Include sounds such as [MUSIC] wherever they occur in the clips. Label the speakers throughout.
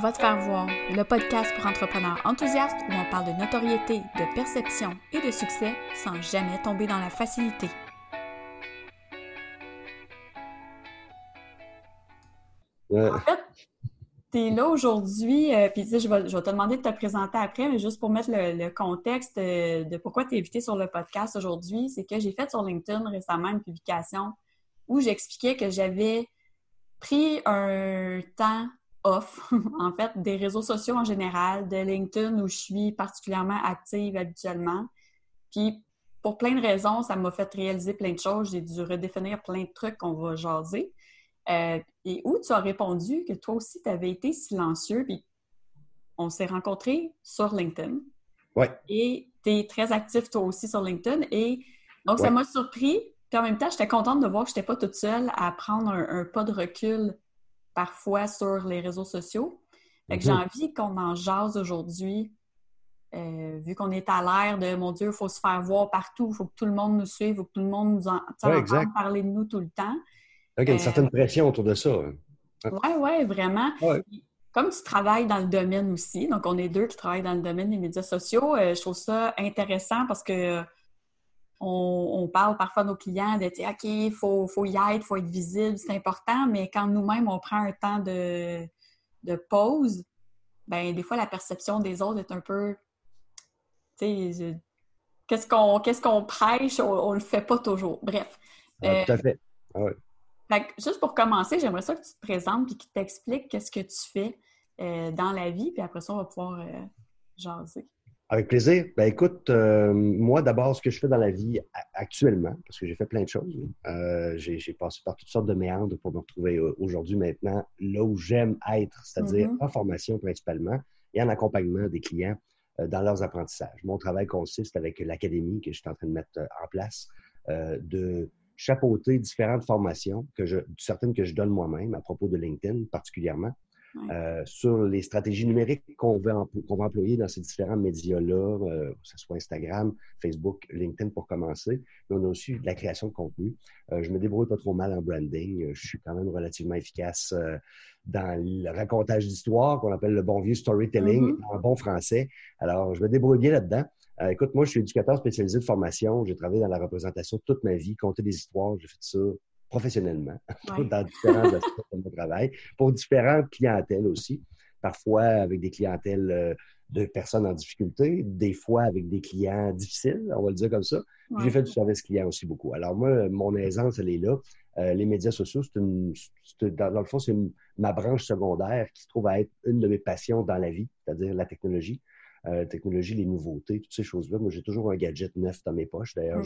Speaker 1: Va te faire voir, le podcast pour entrepreneurs enthousiastes où on parle de notoriété, de perception et de succès sans jamais tomber dans la facilité. En fait, tu es là aujourd'hui, euh, puis tu sais, je vais, je vais te demander de te présenter après, mais juste pour mettre le, le contexte de, de pourquoi tu es invité sur le podcast aujourd'hui, c'est que j'ai fait sur LinkedIn récemment une publication où j'expliquais que j'avais pris un temps off, [LAUGHS] en fait, des réseaux sociaux en général, de LinkedIn où je suis particulièrement active habituellement. Puis, pour plein de raisons, ça m'a fait réaliser plein de choses. J'ai dû redéfinir plein de trucs qu'on va jaser. Euh, et où tu as répondu que toi aussi, tu avais été silencieux, puis on s'est rencontrés sur LinkedIn.
Speaker 2: Oui.
Speaker 1: Et tu es très actif toi aussi sur LinkedIn. Et donc, ça m'a surpris. Puis en même temps, j'étais contente de voir que je n'étais pas toute seule à prendre un, pas de recul parfois sur les réseaux sociaux. Fait que j'ai
Speaker 2: Mhm.
Speaker 1: envie qu'on en jase aujourd'hui, euh, vu qu'on est à l'ère de mon Dieu, il faut se faire voir partout, il faut que tout le monde nous suive, il faut que tout le monde nous en,
Speaker 2: Ouais,
Speaker 1: entende parler de nous tout le temps.
Speaker 2: Donc, il y a une
Speaker 1: Euh,
Speaker 2: certaine pression autour de ça.
Speaker 1: Oui, oui, vraiment.
Speaker 2: Ouais.
Speaker 1: Comme tu travailles dans le domaine aussi, donc on est deux qui travaillent dans le domaine des médias sociaux, euh, je trouve ça intéressant parce que on, on parle parfois à nos clients de dire, OK, il faut, faut y être, il faut être visible, c'est important, mais quand nous-mêmes on prend un temps de, de pause, ben des fois la perception des autres est un peu. Tu sais, qu'est-ce qu'on qu'est-ce qu'on prêche, on, on le fait pas toujours. Bref. Euh,
Speaker 2: tout à fait.
Speaker 1: fait que juste pour commencer, j'aimerais ça que tu te présentes et que tu t'expliques qu'est-ce que tu fais euh, dans la vie, puis après ça, on va pouvoir euh, jaser.
Speaker 2: Avec plaisir. Ben écoute, euh, moi d'abord, ce que je fais dans la vie actuellement, parce que j'ai fait plein de choses, euh, j'ai passé par toutes sortes de méandres pour me retrouver euh, aujourd'hui maintenant là où j'aime être, c'est-à-dire
Speaker 1: Mhm.
Speaker 2: en formation principalement et en accompagnement des clients euh, dans leurs apprentissages. Mon travail consiste avec l'académie que je suis en train de mettre en place de chapeauter différentes formations, que je, certaines que je donne moi-même à propos de LinkedIn particulièrement. Euh, sur les stratégies numériques qu'on va, va employer dans ces différents médias-là, euh, que ce soit Instagram, Facebook, LinkedIn pour commencer. Mais on a aussi de la création de contenu. Euh, je me débrouille pas trop mal en branding. Euh, Je suis quand même relativement efficace euh, dans le racontage d'histoires qu'on appelle le bon vieux storytelling
Speaker 1: Mhm.
Speaker 2: en bon français. Alors, je me débrouille bien là-dedans. Euh, écoute, moi, je suis éducateur spécialisé de formation. J'ai travaillé dans la représentation toute ma vie, compter des histoires. J'ai fait ça professionnellement [LAUGHS]
Speaker 1: Ouais.
Speaker 2: dans différents aspects de mon travail, pour différentes clientèles aussi. Parfois avec des clientèles euh, de personnes en difficulté, des fois avec des clients difficiles, on va le dire comme ça.
Speaker 1: Ouais.
Speaker 2: J'ai fait du service client aussi beaucoup. Alors moi, mon aisance, elle est là. Euh, les médias sociaux, c'est une, dans, dans le fond, c'est ma branche secondaire qui se trouve à être une de mes passions dans la vie, c'est-à-dire la technologie. Euh, la technologie, les nouveautés, toutes ces choses-là. Moi, j'ai toujours un gadget neuf dans mes poches. D'ailleurs.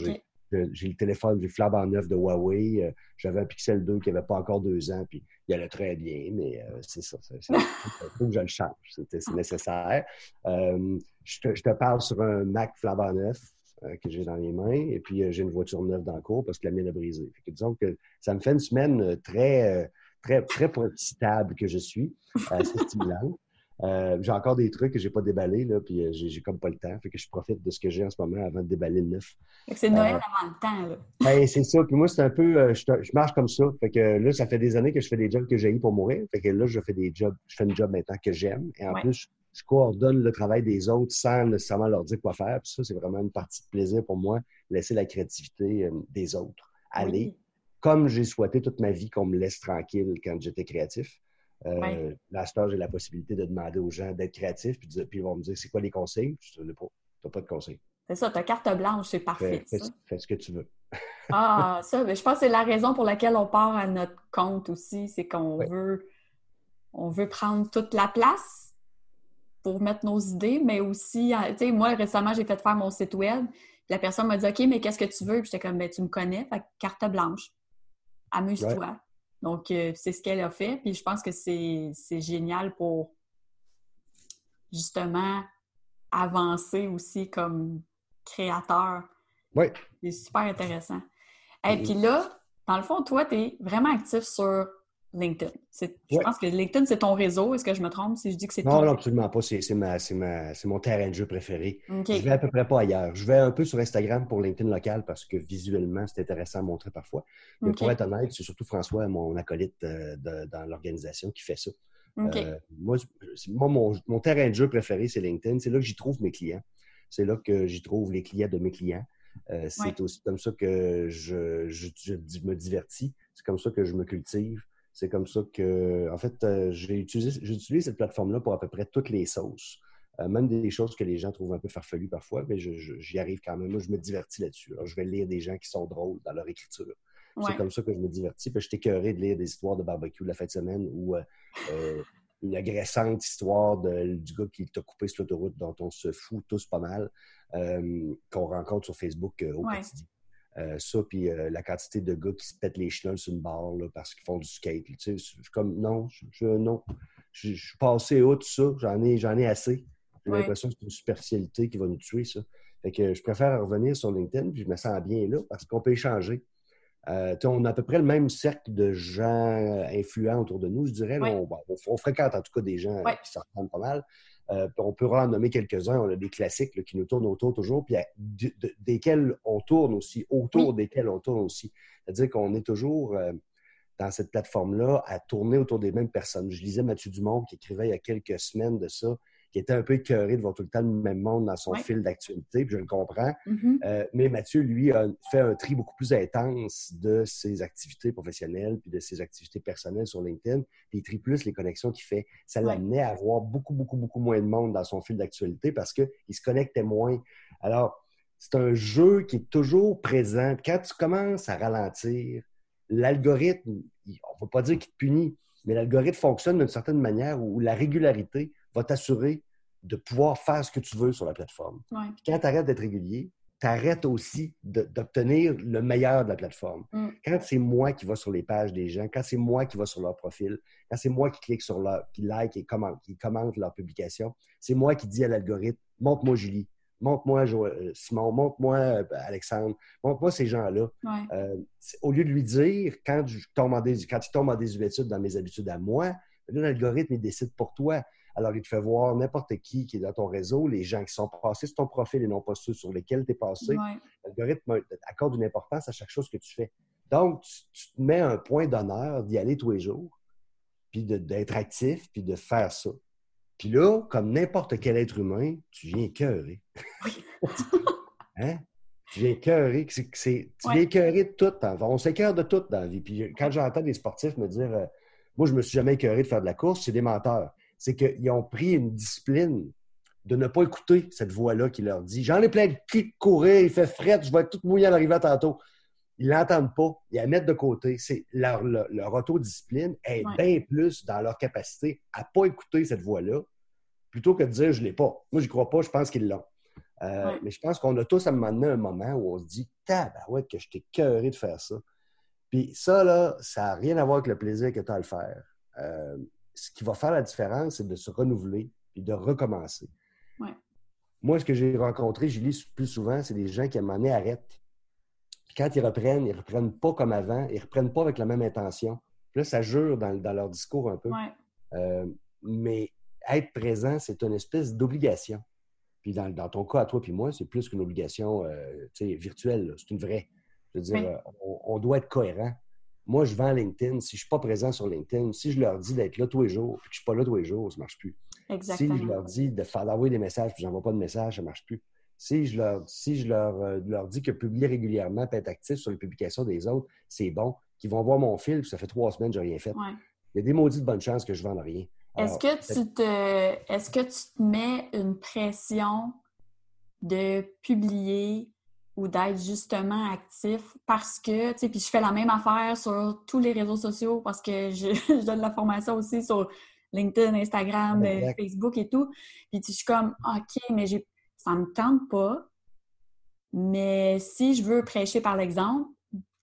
Speaker 2: J'ai le téléphone, j'ai flambant neuf de Huawei. Euh, J'avais un Pixel 2 qui n'avait pas encore deux ans, puis il allait très bien, mais euh, c'est ça. Il [LAUGHS] faut que je le change. C'était- C'est nécessaire. Euh, je, te, je te parle sur un Mac flambant neuf euh, que j'ai dans les mains, et puis j'ai une voiture neuve dans le cours parce que la mienne a brisé. Fait que disons que ça me fait une semaine très, très, très stable que je suis, assez stimulante. Euh, j'ai encore des trucs que j'ai pas déballés, là, puis euh, j'ai comme pas le temps. Fait que je profite de ce que j'ai en ce moment avant de déballer le neuf.
Speaker 1: C'est Noël
Speaker 2: Euh,
Speaker 1: avant le temps, là.
Speaker 2: Ben, c'est ça. Puis moi, c'est un peu. euh, je, marche comme ça. Fait que là, ça fait des années que je fais des jobs que j'ai eu pour mourir. Fait que là, je fais des jobs. Je fais un job maintenant que j'aime. Et en
Speaker 1: Ouais.
Speaker 2: plus, je, coordonne le travail des autres sans nécessairement leur dire quoi faire. Puis ça, c'est vraiment une partie de plaisir pour moi, laisser la créativité des autres aller.
Speaker 1: Oui.
Speaker 2: Comme j'ai souhaité toute ma vie qu'on me laisse tranquille quand j'étais créatif. Euh,
Speaker 1: Ouais.
Speaker 2: Là, j'ai la possibilité de demander aux gens d'être créatifs. Puis, ils vont me dire c'est quoi les conseils. Je ne pas. De conseils.
Speaker 1: C'est ça, ta carte blanche, c'est parfait,
Speaker 2: fais-
Speaker 1: ça.
Speaker 2: fais ce que tu veux. [LAUGHS]
Speaker 1: Ah, ça, mais je pense que c'est la raison pour laquelle on part à notre compte aussi, c'est qu'on
Speaker 2: Ouais.
Speaker 1: veut, on veut prendre toute la place pour mettre nos idées, mais aussi, euh, tu sais, moi, récemment, j'ai fait faire mon site web. La personne m'a dit, OK, mais qu'est-ce que tu veux? Puis j'étais comme, ben, tu me connais, fait carte blanche. Amuse-toi. Donc, euh, c'est ce qu'elle a fait. Puis je pense que c'est génial pour justement avancer aussi comme créateur.
Speaker 2: Oui.
Speaker 1: C'est super intéressant. Et puis là, dans le fond, toi, tu es vraiment actif sur LinkedIn. Je pense que LinkedIn, c'est ton réseau. Est-ce que je me trompe si je dis que c'est
Speaker 2: Non,
Speaker 1: ton
Speaker 2: non, absolument pas. C'est mon terrain de jeu préféré.
Speaker 1: OK.
Speaker 2: Je vais à peu près pas ailleurs. Je vais un peu sur Instagram pour LinkedIn local parce que visuellement, c'est intéressant à montrer parfois. Mais pour être honnête, c'est surtout François, mon acolyte euh, de- dans l'organisation, qui fait ça. Euh, moi, mon, terrain de jeu préféré, c'est LinkedIn. C'est là que j'y trouve mes clients. C'est là que j'y trouve les clients de mes clients. Euh, c'est aussi comme ça que je, me divertis. C'est comme ça que je me cultive. C'est comme ça que, en fait, euh, j'utilise cette plateforme-là pour à peu près toutes les sauces. même des choses que les gens trouvent un peu farfelues parfois, mais j'y arrive quand même. Moi, je me divertis là-dessus. je vais lire des gens qui sont drôles dans leur écriture. C'est comme ça que je me divertis. Puis je t'écœurais de lire des histoires de barbecue de la fin de semaine ou euh, euh, une agressante histoire du gars qui t'a coupé sur l'autoroute dont on se fout tous pas mal, euh, qu'on rencontre sur Facebook au quotidien. Ça, puis la quantité de gars qui se pètent les chenolles sur une barre parce qu'ils font du skate. Tu sais, comme, non, je, non. Je, suis passé haut tout ça. J'en ai, j'en ai assez. J'ai l'impression que c'est une superficialité qui va nous tuer, ça. Fait que je préfère revenir sur LinkedIn, puis je me sens bien là parce qu'on peut échanger. Euh, on a à peu près le même cercle de gens influents autour de nous, je dirais. on, fréquente en tout cas des gens qui se pas mal. Euh, on peut en nommer quelques-uns. On a des classiques qui nous tournent autour toujours, puis desquels on tourne aussi, autour desquels on tourne aussi. C'est-à-dire qu'on est toujours euh, dans cette plateforme-là à tourner autour des mêmes personnes. Je lisais Mathieu Dumont qui écrivait il y a quelques semaines de ça qui était un peu écœuré de voir tout le temps le même monde dans son fil d'actualité, puis je le comprends. Mm-hmm. Euh, mais Mathieu, lui, a fait un tri beaucoup plus intense de ses activités professionnelles puis de ses activités personnelles sur LinkedIn, puis il trie plus les connexions qu'il fait. Ça l'amenait à avoir beaucoup, beaucoup, beaucoup moins de monde dans son fil d'actualité parce qu'il se connectait moins. Alors, c'est un jeu qui est toujours présent. Quand tu commences à ralentir, l'algorithme, on ne va pas dire qu'il te punit, mais l'algorithme fonctionne d'une certaine manière où la régularité va t'assurer de pouvoir faire ce que tu veux sur la plateforme. Quand tu arrêtes d'être régulier, tu arrêtes aussi d'obtenir le meilleur de la plateforme. Mm. Quand c'est moi qui va sur les pages des gens, quand c'est moi qui va sur leur profil, quand c'est moi qui clique sur leur, qui like et commente, qui commente leur publication, c'est moi qui dis à l'algorithme, montre-moi Julie, montre-moi euh, Simon, montre-moi euh, Alexandre, montre-moi ces gens-là. Euh, au lieu de lui dire, quand, je tombe en quand tu tombes en désuétude dans mes habitudes à moi, l'algorithme, il décide pour toi. Alors, il te fait voir n'importe qui qui est dans ton réseau, les gens qui sont passés sur ton profil et non pas ceux sur lesquels tu es passé. L'algorithme accorde une importance à chaque chose que tu fais. Donc, tu, te mets un point d'honneur d'y aller tous les jours, puis d'être actif, puis de faire ça. Puis là, comme n'importe quel être humain, tu viens écœurer. hein? Tu viens écœurer. tu viens écœurer de tout. On s'écœure de tout dans la vie. Puis quand j'entends des sportifs me dire euh, Moi, je me suis jamais écœuré de faire de la course, c'est des menteurs c'est qu'ils ont pris une discipline de ne pas écouter cette voix-là qui leur dit J'en ai plein de qui courir, il fait fret, je vais être tout mouillé à l'arrivée tantôt. Ils l'entendent pas, ils la mettent de côté. C'est leur, leur, autodiscipline est bien plus dans leur capacité à ne pas écouter cette voix-là plutôt que de dire je ne l'ai pas. Moi, je n'y crois pas, je pense qu'ils l'ont. Euh, mais je pense qu'on a tous à un moment donné un moment où on se dit Tabarouette, que je t'ai cœuré de faire ça. Puis ça, là, ça n'a rien à voir avec le plaisir que tu as à le faire. Euh, ce qui va faire la différence, c'est de se renouveler et de recommencer. Moi, ce que j'ai rencontré, je lis plus souvent, c'est des gens qui, à un moment donné, arrêtent. Puis quand ils reprennent, ils ne reprennent pas comme avant, ils ne reprennent pas avec la même intention. Puis là, ça jure dans, leur discours un peu. Euh, mais être présent, c'est une espèce d'obligation. Puis dans, ton cas, à toi puis moi, c'est plus qu'une obligation euh, virtuelle. C'est une vraie. Je veux dire, on, doit être cohérent. Moi, je vends LinkedIn. Si je ne suis pas présent sur LinkedIn, si je leur dis d'être là tous les jours, puis que je ne suis pas là tous les jours, ça ne marche plus. Exactement. Si je leur dis de faire d'envoyer des messages, puis je n'envoie pas de messages, ça ne marche plus. Si je, leur, si je leur, euh, leur dis que publier régulièrement, peut être actif sur les publications des autres, c'est bon, qu'ils vont voir mon fil, puis ça fait trois semaines que je n'ai rien fait. Il y a des maudits de bonne chance que je ne vende rien.
Speaker 1: Est-ce que, tu te, est-ce que tu te mets une pression de publier ou d'être justement actif parce que, tu sais, puis je fais la même affaire sur tous les réseaux sociaux parce que je, [LAUGHS] donne la formation aussi sur LinkedIn, Instagram, euh, Facebook et tout. Puis je suis comme, OK, mais j'ai, ça me tente pas. Mais si je veux prêcher par l'exemple,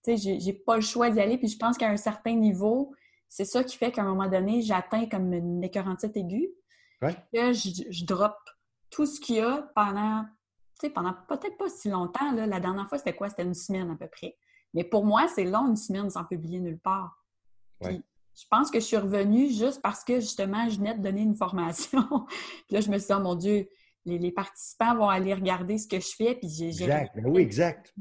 Speaker 1: tu sais, j'ai pas le choix d'y aller. Puis je pense qu'à un certain niveau, c'est ça qui fait qu'à un moment donné, j'atteins comme une écœurantite aiguë. Ouais. Que je, je drop tout ce qu'il y a pendant pendant peut-être pas si longtemps. la dernière fois, c'était quoi? C'était une semaine à peu près. Mais pour moi, c'est long, une semaine sans publier nulle part. je pense que je suis revenue juste parce que, justement, je venais de donner une formation. [LAUGHS] puis là, je me suis dit, oh mon Dieu, les, participants vont aller regarder ce que je fais. Puis j'ai...
Speaker 2: Exact. Ben oui, exact.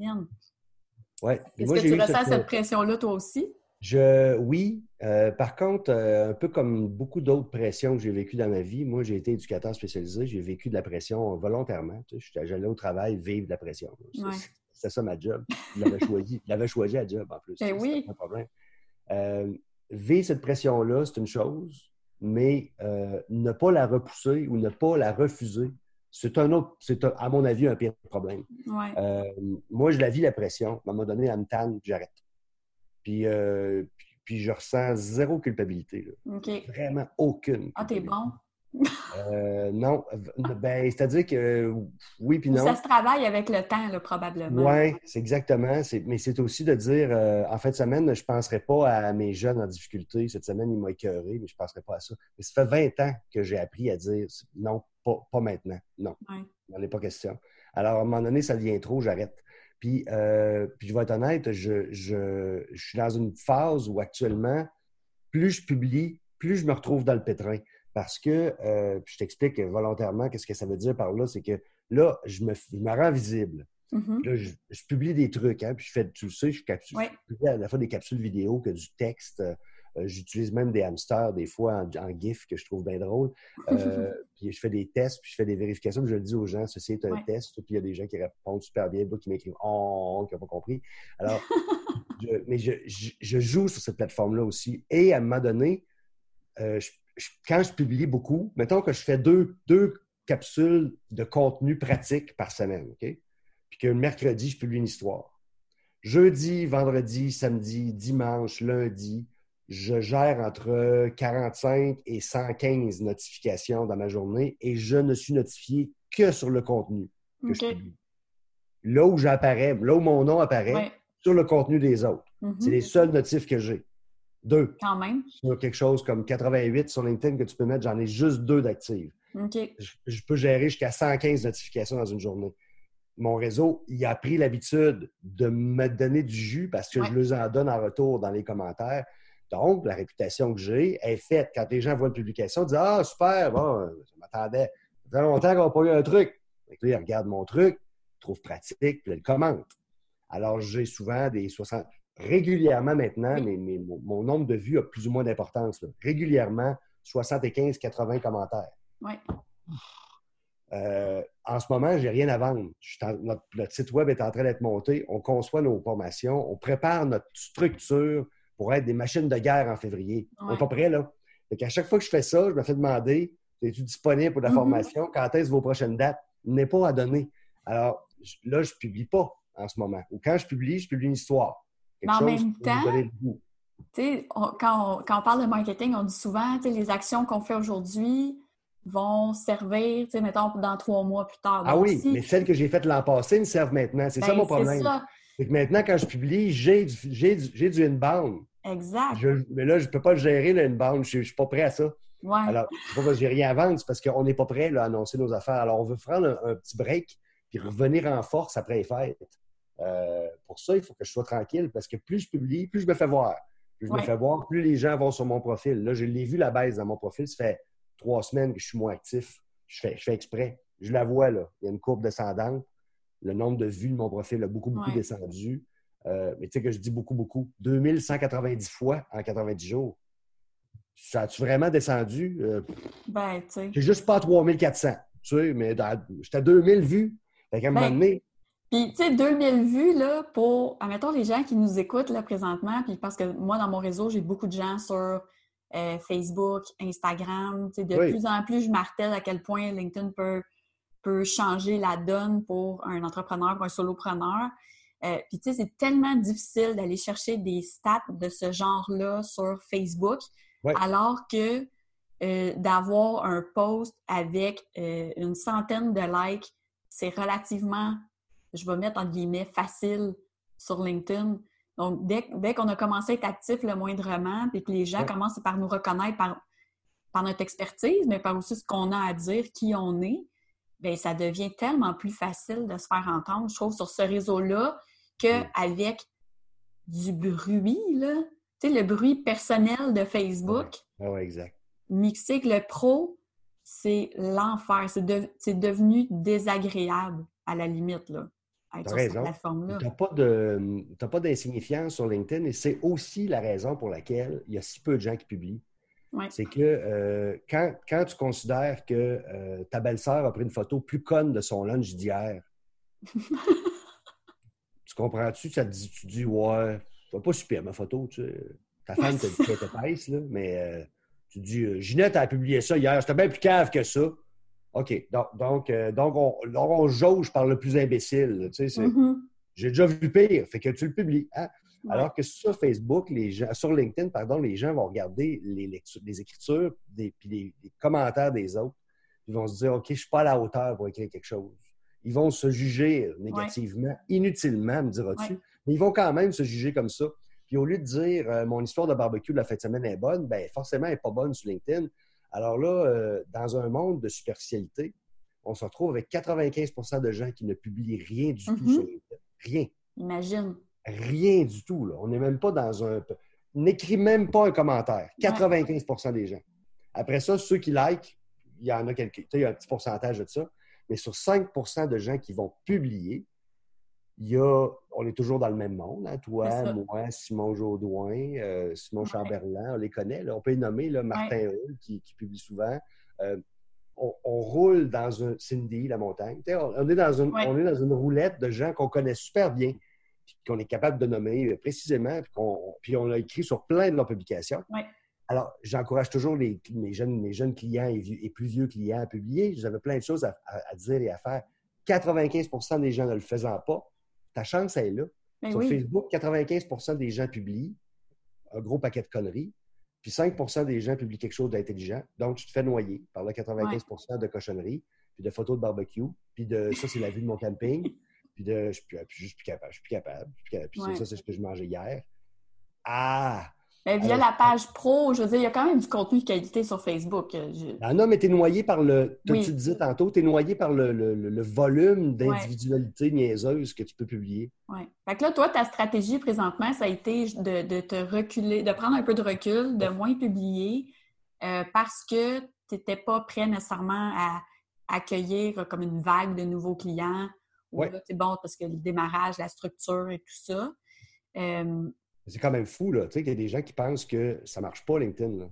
Speaker 1: Ouais. Est-ce que tu ressens cette, pression-là, toi aussi?
Speaker 2: Je, oui. Euh, par contre, euh, un peu comme beaucoup d'autres pressions que j'ai vécues dans ma vie, moi, j'ai été éducateur spécialisé. J'ai vécu de la pression volontairement. Tu sais, J'allais au travail vivre de la pression. [LAUGHS] C'est ça ma job. Je l'avais choisi. Je l'avais choisi à job en plus.
Speaker 1: Ben oui.
Speaker 2: Pas de problème. Euh, vivre cette pression-là, c'est une chose, mais ne pas la repousser ou ne pas la refuser, c'est un autre, c'est à mon avis un pire problème. moi, je la vis la pression. À un moment donné, elle me tanne, j'arrête. Euh, puis, puis, je ressens zéro culpabilité. Vraiment aucune.
Speaker 1: Ah, t'es bon?
Speaker 2: Euh, non, ben, c'est-à-dire que oui, puis non.
Speaker 1: Ça se travaille avec le temps, là, probablement.
Speaker 2: Oui, c'est exactement. Mais c'est aussi de dire, euh, en fin de semaine, je ne penserai pas à mes jeunes en difficulté. Cette semaine, ils m'ont écœuré, mais je ne penserai pas à ça. Mais ça fait 20 ans que j'ai appris à dire non, pas, pas maintenant. Non, il n'en est pas question. Alors, à un moment donné, ça devient trop, j'arrête. Euh, puis, je vais être honnête, je, suis dans une phase où actuellement, plus je publie, plus je me retrouve dans le pétrin. Parce que, euh, je t'explique volontairement qu'est-ce que ça veut dire par là, c'est que là, je me, rends visible. Mm-hmm. Là, je, publie des trucs, hein, puis je fais, tu le sais, je, publie à la fois des capsules vidéo que du texte. Euh, j'utilise même des hamsters des fois en, GIF que je trouve bien drôle. [LAUGHS] Euh, puis je fais des tests, puis je fais des vérifications. Puis je le dis aux gens, ceci est un test. Puis il y a des gens qui répondent super bien, d'autres qui m'écrivent Oh, qui n'ont pas compris. Alors, [LAUGHS] mais je, joue sur cette plateforme-là aussi. Et à un moment donné, euh, quand je publie beaucoup, mettons que je fais deux, deux capsules de contenu pratique par semaine, OK? Puis que le mercredi, je publie une histoire. Jeudi, vendredi, samedi, dimanche, lundi, je gère entre 45 et 115 notifications dans ma journée et je ne suis notifié que sur le contenu que je publie. Là où j'apparais, là où mon nom apparaît, sur le contenu des autres. Mm-hmm. C'est les seuls notifs que j'ai. Deux.
Speaker 1: Quand même.
Speaker 2: Sur quelque chose comme 88 sur LinkedIn que tu peux mettre, j'en ai juste deux d'actives. Je, peux gérer jusqu'à 115 notifications dans une journée. Mon réseau, il a pris l'habitude de me donner du jus parce que je leur en donne en retour dans les commentaires. Donc, la réputation que j'ai est faite. Quand les gens voient une publication, ils disent Ah, super, bon, je m'attendais. Ça fait longtemps qu'on n'a pas eu un truc. Donc, là, ils regardent mon truc, ils trouvent pratique, puis ils le commentent. Alors, j'ai souvent des 60. Régulièrement maintenant, mais, mon, nombre de vues a plus ou moins d'importance. Régulièrement, 75-80 commentaires.
Speaker 1: Oui.
Speaker 2: Euh, en ce moment, je n'ai rien à vendre. notre, site web est en train d'être monté. On conçoit nos formations. On prépare notre structure pour être des machines de guerre en février. On n'est pas prêt, là. Fait qu'à chaque fois que je fais ça, je me fais demander es-tu disponible pour la mm-hmm. formation? Quand est-ce vos prochaines dates? N'est pas à donner. Alors, là, je ne publie pas en ce moment. Ou quand je publie, je publie une histoire.
Speaker 1: Mais en même temps, quand, on, parle de marketing, on dit souvent les actions qu'on fait aujourd'hui vont servir, mettons, dans trois mois plus tard.
Speaker 2: ah oui, mais celles que j'ai faites l'an passé me servent maintenant. C'est ça ben, mon problème. C'est que maintenant, quand je publie, j'ai du, j'ai du, du inbound.
Speaker 1: Exact.
Speaker 2: mais là, je ne peux pas le gérer, le inbound. Je ne suis pas prêt à ça.
Speaker 1: Ouais.
Speaker 2: Alors, c'est pas parce que j'ai rien à vendre, c'est parce qu'on n'est pas prêt à annoncer nos affaires. Alors, on veut prendre un, petit break puis revenir en force après les fêtes. Euh, pour ça, il faut que je sois tranquille parce que plus je publie, plus je me fais voir. Plus je me fais voir, plus les gens vont sur mon profil. Là, je l'ai vu la baisse dans mon profil. Ça fait trois semaines que je suis moins actif. Je fais, je fais exprès. Je la vois, là. Il y a une courbe descendante le nombre de vues de mon profil a beaucoup, beaucoup descendu. Euh, mais tu sais que je dis beaucoup, beaucoup. 2190 fois en 90 jours. Ça a-tu vraiment descendu?
Speaker 1: Euh, ben, tu sais.
Speaker 2: J'ai juste pas 3400. Tu sais, mais j'étais à 2000 vues. Fait qu'à un moment ben, donné.
Speaker 1: Puis, tu sais, 2000 vues, là, pour, admettons, les gens qui nous écoutent, là, présentement, puis parce que moi, dans mon réseau, j'ai beaucoup de gens sur euh, Facebook, Instagram. Tu sais, de plus en plus, je martèle à quel point LinkedIn peut peut changer la donne pour un entrepreneur, pour un solopreneur. Euh, puis tu sais, c'est tellement difficile d'aller chercher des stats de ce genre-là sur Facebook, alors que euh, d'avoir un post avec euh, une centaine de likes, c'est relativement, je vais mettre en guillemets, facile sur LinkedIn. Donc, dès, qu'on a commencé à être actif le moindrement, puis que les gens commencent par nous reconnaître par, par notre expertise, mais par aussi ce qu'on a à dire, qui on est, bien, ça devient tellement plus facile de se faire entendre, je trouve, sur ce réseau-là, qu'avec du bruit, là. Tu sais, le bruit personnel de Facebook.
Speaker 2: Ah oui, exact.
Speaker 1: Mixé avec le pro, c'est l'enfer. C'est, devenu désagréable, à la limite, là. être sur cette plateforme-là.
Speaker 2: Tu n'as pas d'insignifiance sur LinkedIn et c'est aussi la raison pour laquelle il y a si peu de gens qui publient. C'est que euh, quand, tu considères que euh, ta belle-sœur a pris une photo plus conne de son lunch d'hier, [LAUGHS] tu comprends-tu? Ça te dit, tu dis, ouais, c'est pas super ma photo, tu sais. Ta femme te dit qu'elle était pince, là, mais euh, tu dis, Ginette a publié ça hier, c'était bien plus cave que ça. OK. Donc, donc, donc, on, jauge par le plus imbécile. Tu sais, mm-hmm. J'ai déjà vu pire, fait que tu le publies. Hein? Alors que sur Facebook, les gens, sur LinkedIn, pardon, les gens vont regarder les, lectures, les écritures des, puis les, commentaires des autres. Ils vont se dire, OK, je ne suis pas à la hauteur pour écrire quelque chose. Ils vont se juger négativement, inutilement, me diras-tu, mais ils vont quand même se juger comme ça. Puis au lieu de dire, euh, mon histoire de barbecue de la fête de semaine est bonne, ben forcément, elle n'est pas bonne sur LinkedIn. Alors là, euh, dans un monde de superficialité, on se retrouve avec 95% de gens qui ne publient rien du tout mm-hmm. sur LinkedIn. Rien.
Speaker 1: Imagine.
Speaker 2: Rien du tout. On n'est même pas dans un. N'écris même pas un commentaire. 95% des gens. Après ça, ceux qui like, il y en a quelques. Il y a un petit pourcentage de ça. Mais sur 5% de gens qui vont publier, il y a, on est toujours dans le même monde. Hein? Toi, moi, Simon Jaudoin, euh, Simon Chamberlain, on les connaît. On peut les nommer, là, Martin Hull, qui, publie souvent. Euh, on, roule dans un Cindy, la montagne. On est, dans une, on est dans une roulette de gens qu'on connaît super bien qu'on est capable de nommer précisément, puis, on, l'a écrit sur plein de leurs publications. Alors, j'encourage toujours mes, jeunes, jeunes clients et, plus vieux clients à publier. J'avais plein de choses à, dire et à faire. 95% des gens ne le faisant pas, ta chance, elle est là. Ben sur Facebook, 95% des gens publient un gros paquet de conneries, puis 5% des gens publient quelque chose d'intelligent. Donc, tu te fais noyer par le 95% de cochonneries, puis de photos de barbecue, puis de ça, c'est la vue de mon camping. [LAUGHS] Puis de, je suis, juste plus capable, je suis plus capable. Puis ça, c'est ce que je mangeais hier. Ah!
Speaker 1: Mais via la page pro, je veux dire, il y a quand même du contenu de qualité sur Facebook.
Speaker 2: Ah non, mais tu es noyé par le. Tu disais tantôt, tu es noyé par le, le, volume d'individualité niaiseuse que tu peux publier.
Speaker 1: Oui. Fait que là, toi, ta stratégie présentement, ça a été de, de te reculer, de prendre un peu de recul, de moins publier, euh, parce que tu n'étais pas prêt nécessairement à accueillir comme une vague de nouveaux clients c'est bon parce que le démarrage, la structure et tout ça.
Speaker 2: C'est quand même fou, là. Tu sais, qu'il y a des gens qui pensent que ça ne marche pas, LinkedIn.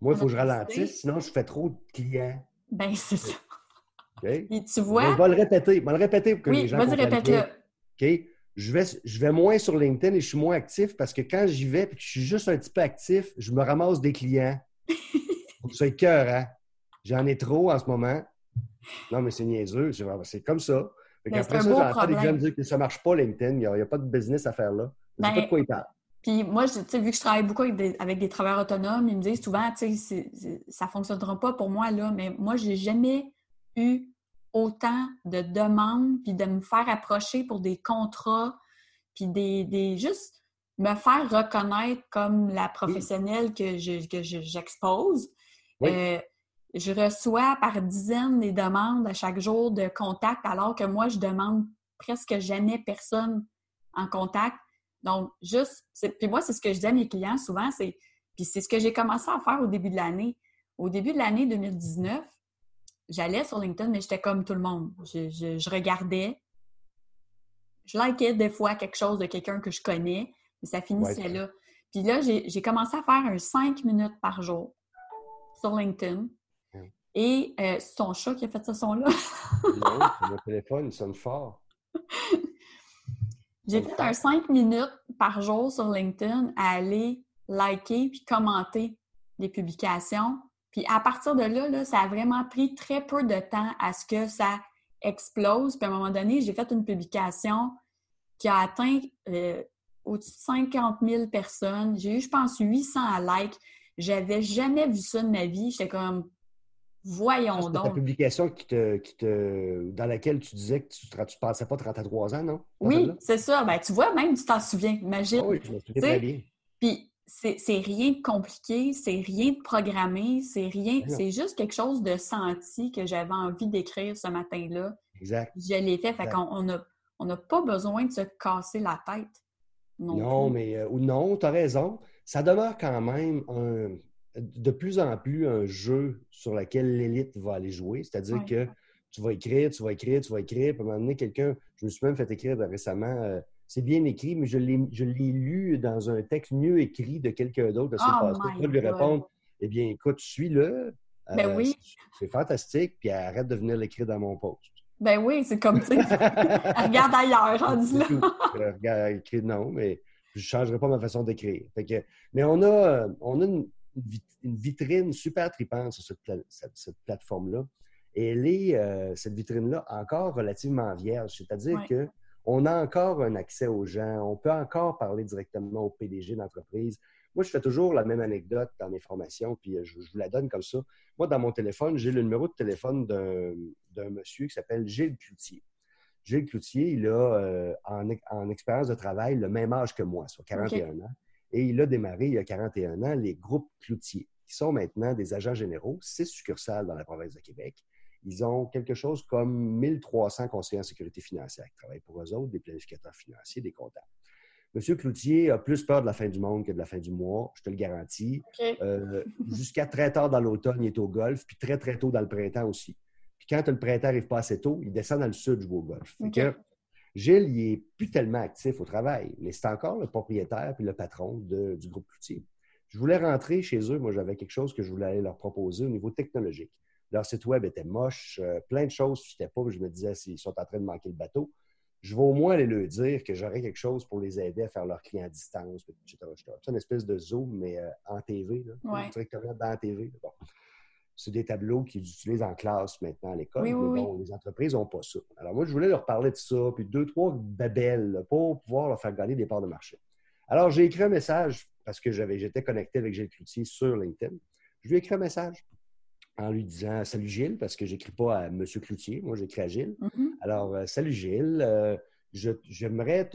Speaker 2: Moi, il faut que je ralentisse, sinon je fais trop de clients.
Speaker 1: Ben, c'est ça. Et [LAUGHS] tu vois.
Speaker 2: Je vais le répéter. Je vais le répéter pour que les gens.
Speaker 1: Vas-y, répète-le.
Speaker 2: OK? Je vais, je vais moins sur LinkedIn et je suis moins actif parce que quand j'y vais et que je suis juste un petit peu actif, je me ramasse des clients. c'est cœur, hein? J'en ai trop en ce moment. Non, mais c'est niaiseux. C'est comme ça. Fait après ça, j'entends des gens me dire que ça ne marche pas LinkedIn, il n'y a, pas de business à faire là. Je sais pas de quoi ils parlent.
Speaker 1: Puis moi, vu que je travaille beaucoup avec des, avec des travailleurs autonomes, ils me disent souvent, tu sais, ça ne fonctionnera pas pour moi, là, mais moi, je n'ai jamais eu autant de demandes, puis de me faire approcher pour des contrats, puis des, des juste me faire reconnaître comme la professionnelle que j'expose. Je, euh, je reçois par dizaines des demandes à chaque jour de contact, alors que moi, je demande presque jamais personne en contact. Donc, juste, puis moi, c'est ce que je dis à mes clients souvent, c'est, puis c'est ce que j'ai commencé à faire au début de l'année. Au début de l'année 2019, j'allais sur LinkedIn, mais j'étais comme tout le monde. Je, regardais, je likais des fois quelque chose de quelqu'un que je connais, mais ça finissait là. Puis là, j'ai commencé à faire un 5 minutes par jour sur LinkedIn. Et euh, c'est ton chat qui a fait ce son-là?
Speaker 2: non, [LAUGHS] mon téléphone, il sonne fort. [LAUGHS]
Speaker 1: J'ai fait un 5 minutes par jour sur LinkedIn à aller liker puis commenter les publications. Puis à partir de là, là, ça a vraiment pris très peu de temps à ce que ça explose. Puis à un moment donné, j'ai fait une publication qui a atteint euh, au-dessus de 50 000 personnes. J'ai eu, je pense, 800 likes. J'avais jamais vu ça de ma vie. J'étais comme, Voyons donc.
Speaker 2: ta publication qui te, qui te, dans laquelle tu disais que tu ne pensais pas 33 ans, non?
Speaker 1: Oui, c'est ça. Ben, tu vois, même tu t'en souviens, imagine.
Speaker 2: Ah oui, je me souviens très bien.
Speaker 1: Puis, c'est rien de compliqué, c'est rien de programmé, c'est rien, c'est juste quelque chose de senti que j'avais envie d'écrire ce matin-là.
Speaker 2: Exact.
Speaker 1: Je l'ai fait, fait qu'on n'a on pas besoin de se casser la tête.
Speaker 2: Non, mais euh, ou non, tu as raison. Ça demeure quand même un, de plus en plus un jeu sur lequel l'élite va aller jouer. C'est-à-dire que tu vas écrire, tu vas écrire, tu vas écrire. Puis à un moment donné, quelqu'un, je me suis même fait écrire récemment, euh, c'est bien écrit, mais je l'ai lu dans un texte mieux écrit de quelqu'un d'autre.
Speaker 1: Oh
Speaker 2: je lui répondre, eh bien, écoute, suis-le.
Speaker 1: Ben euh, oui.
Speaker 2: C'est fantastique, puis arrête de venir l'écrire dans mon post.
Speaker 1: Ben oui, c'est comme, tu [LAUGHS] regarde ailleurs, rendu là.
Speaker 2: regarde, écrit non, mais je ne changerai pas ma façon d'écrire. Mais on a, on a une, vitrine super tripante sur cette plateforme-là. Et elle est, euh, cette vitrine-là, encore relativement vierge. C'est-à-dire qu'on a encore un accès aux gens, on peut encore parler directement au PDG d'entreprise. Moi, je fais toujours la même anecdote dans mes formations, puis euh, je, vous la donne comme ça. Moi, dans mon téléphone, j'ai le numéro de téléphone d'un monsieur qui s'appelle Gilles Cloutier. Gilles Cloutier, il a euh, en, expérience de travail le même âge que moi, soit 41 ans. Et il a démarré il y a 41 ans les groupes Cloutier, qui sont maintenant des agents généraux, six succursales dans la province de Québec. Ils ont quelque chose comme 1300 conseillers en sécurité financière qui travaillent pour eux autres, des planificateurs financiers, des comptables. Monsieur Cloutier a plus peur de la fin du monde que de la fin du mois, je te le garantis. Euh, jusqu'à très tard dans l'automne, il est au golf, puis très, très tôt dans le printemps aussi. Puis quand le printemps n'arrive pas assez tôt, il descend dans le sud jouer au golf. Gilles, il n'est plus tellement actif au travail, mais c'est encore le propriétaire puis le patron du groupe Cloutier. Je voulais rentrer chez eux. Moi, j'avais quelque chose que je voulais aller leur proposer au niveau technologique. Leur site web était moche, euh, plein de choses ne fitaient pas. Je me disais, s'ils sont en train de manquer le bateau, je vais au moins aller leur dire que j'aurais quelque chose pour les aider à faire leur client à distance, etc. C'est une espèce de Zoom, mais euh, en TV, directement dans la TV. C'est des tableaux qu'ils utilisent en classe maintenant à l'école, mais bon, les entreprises n'ont pas ça. Alors moi, je voulais leur parler de ça, puis deux, trois babelles pour pouvoir leur faire gagner des parts de marché. Alors, j'ai écrit un message parce que j'étais connecté avec Gilles Cloutier sur LinkedIn. Je lui ai écrit un message en lui disant Salut Gilles, parce que je n'écris pas à M. Cloutier, moi j'écris à Gilles. Mm-hmm. Alors, euh, salut Gilles, euh, j'aimerais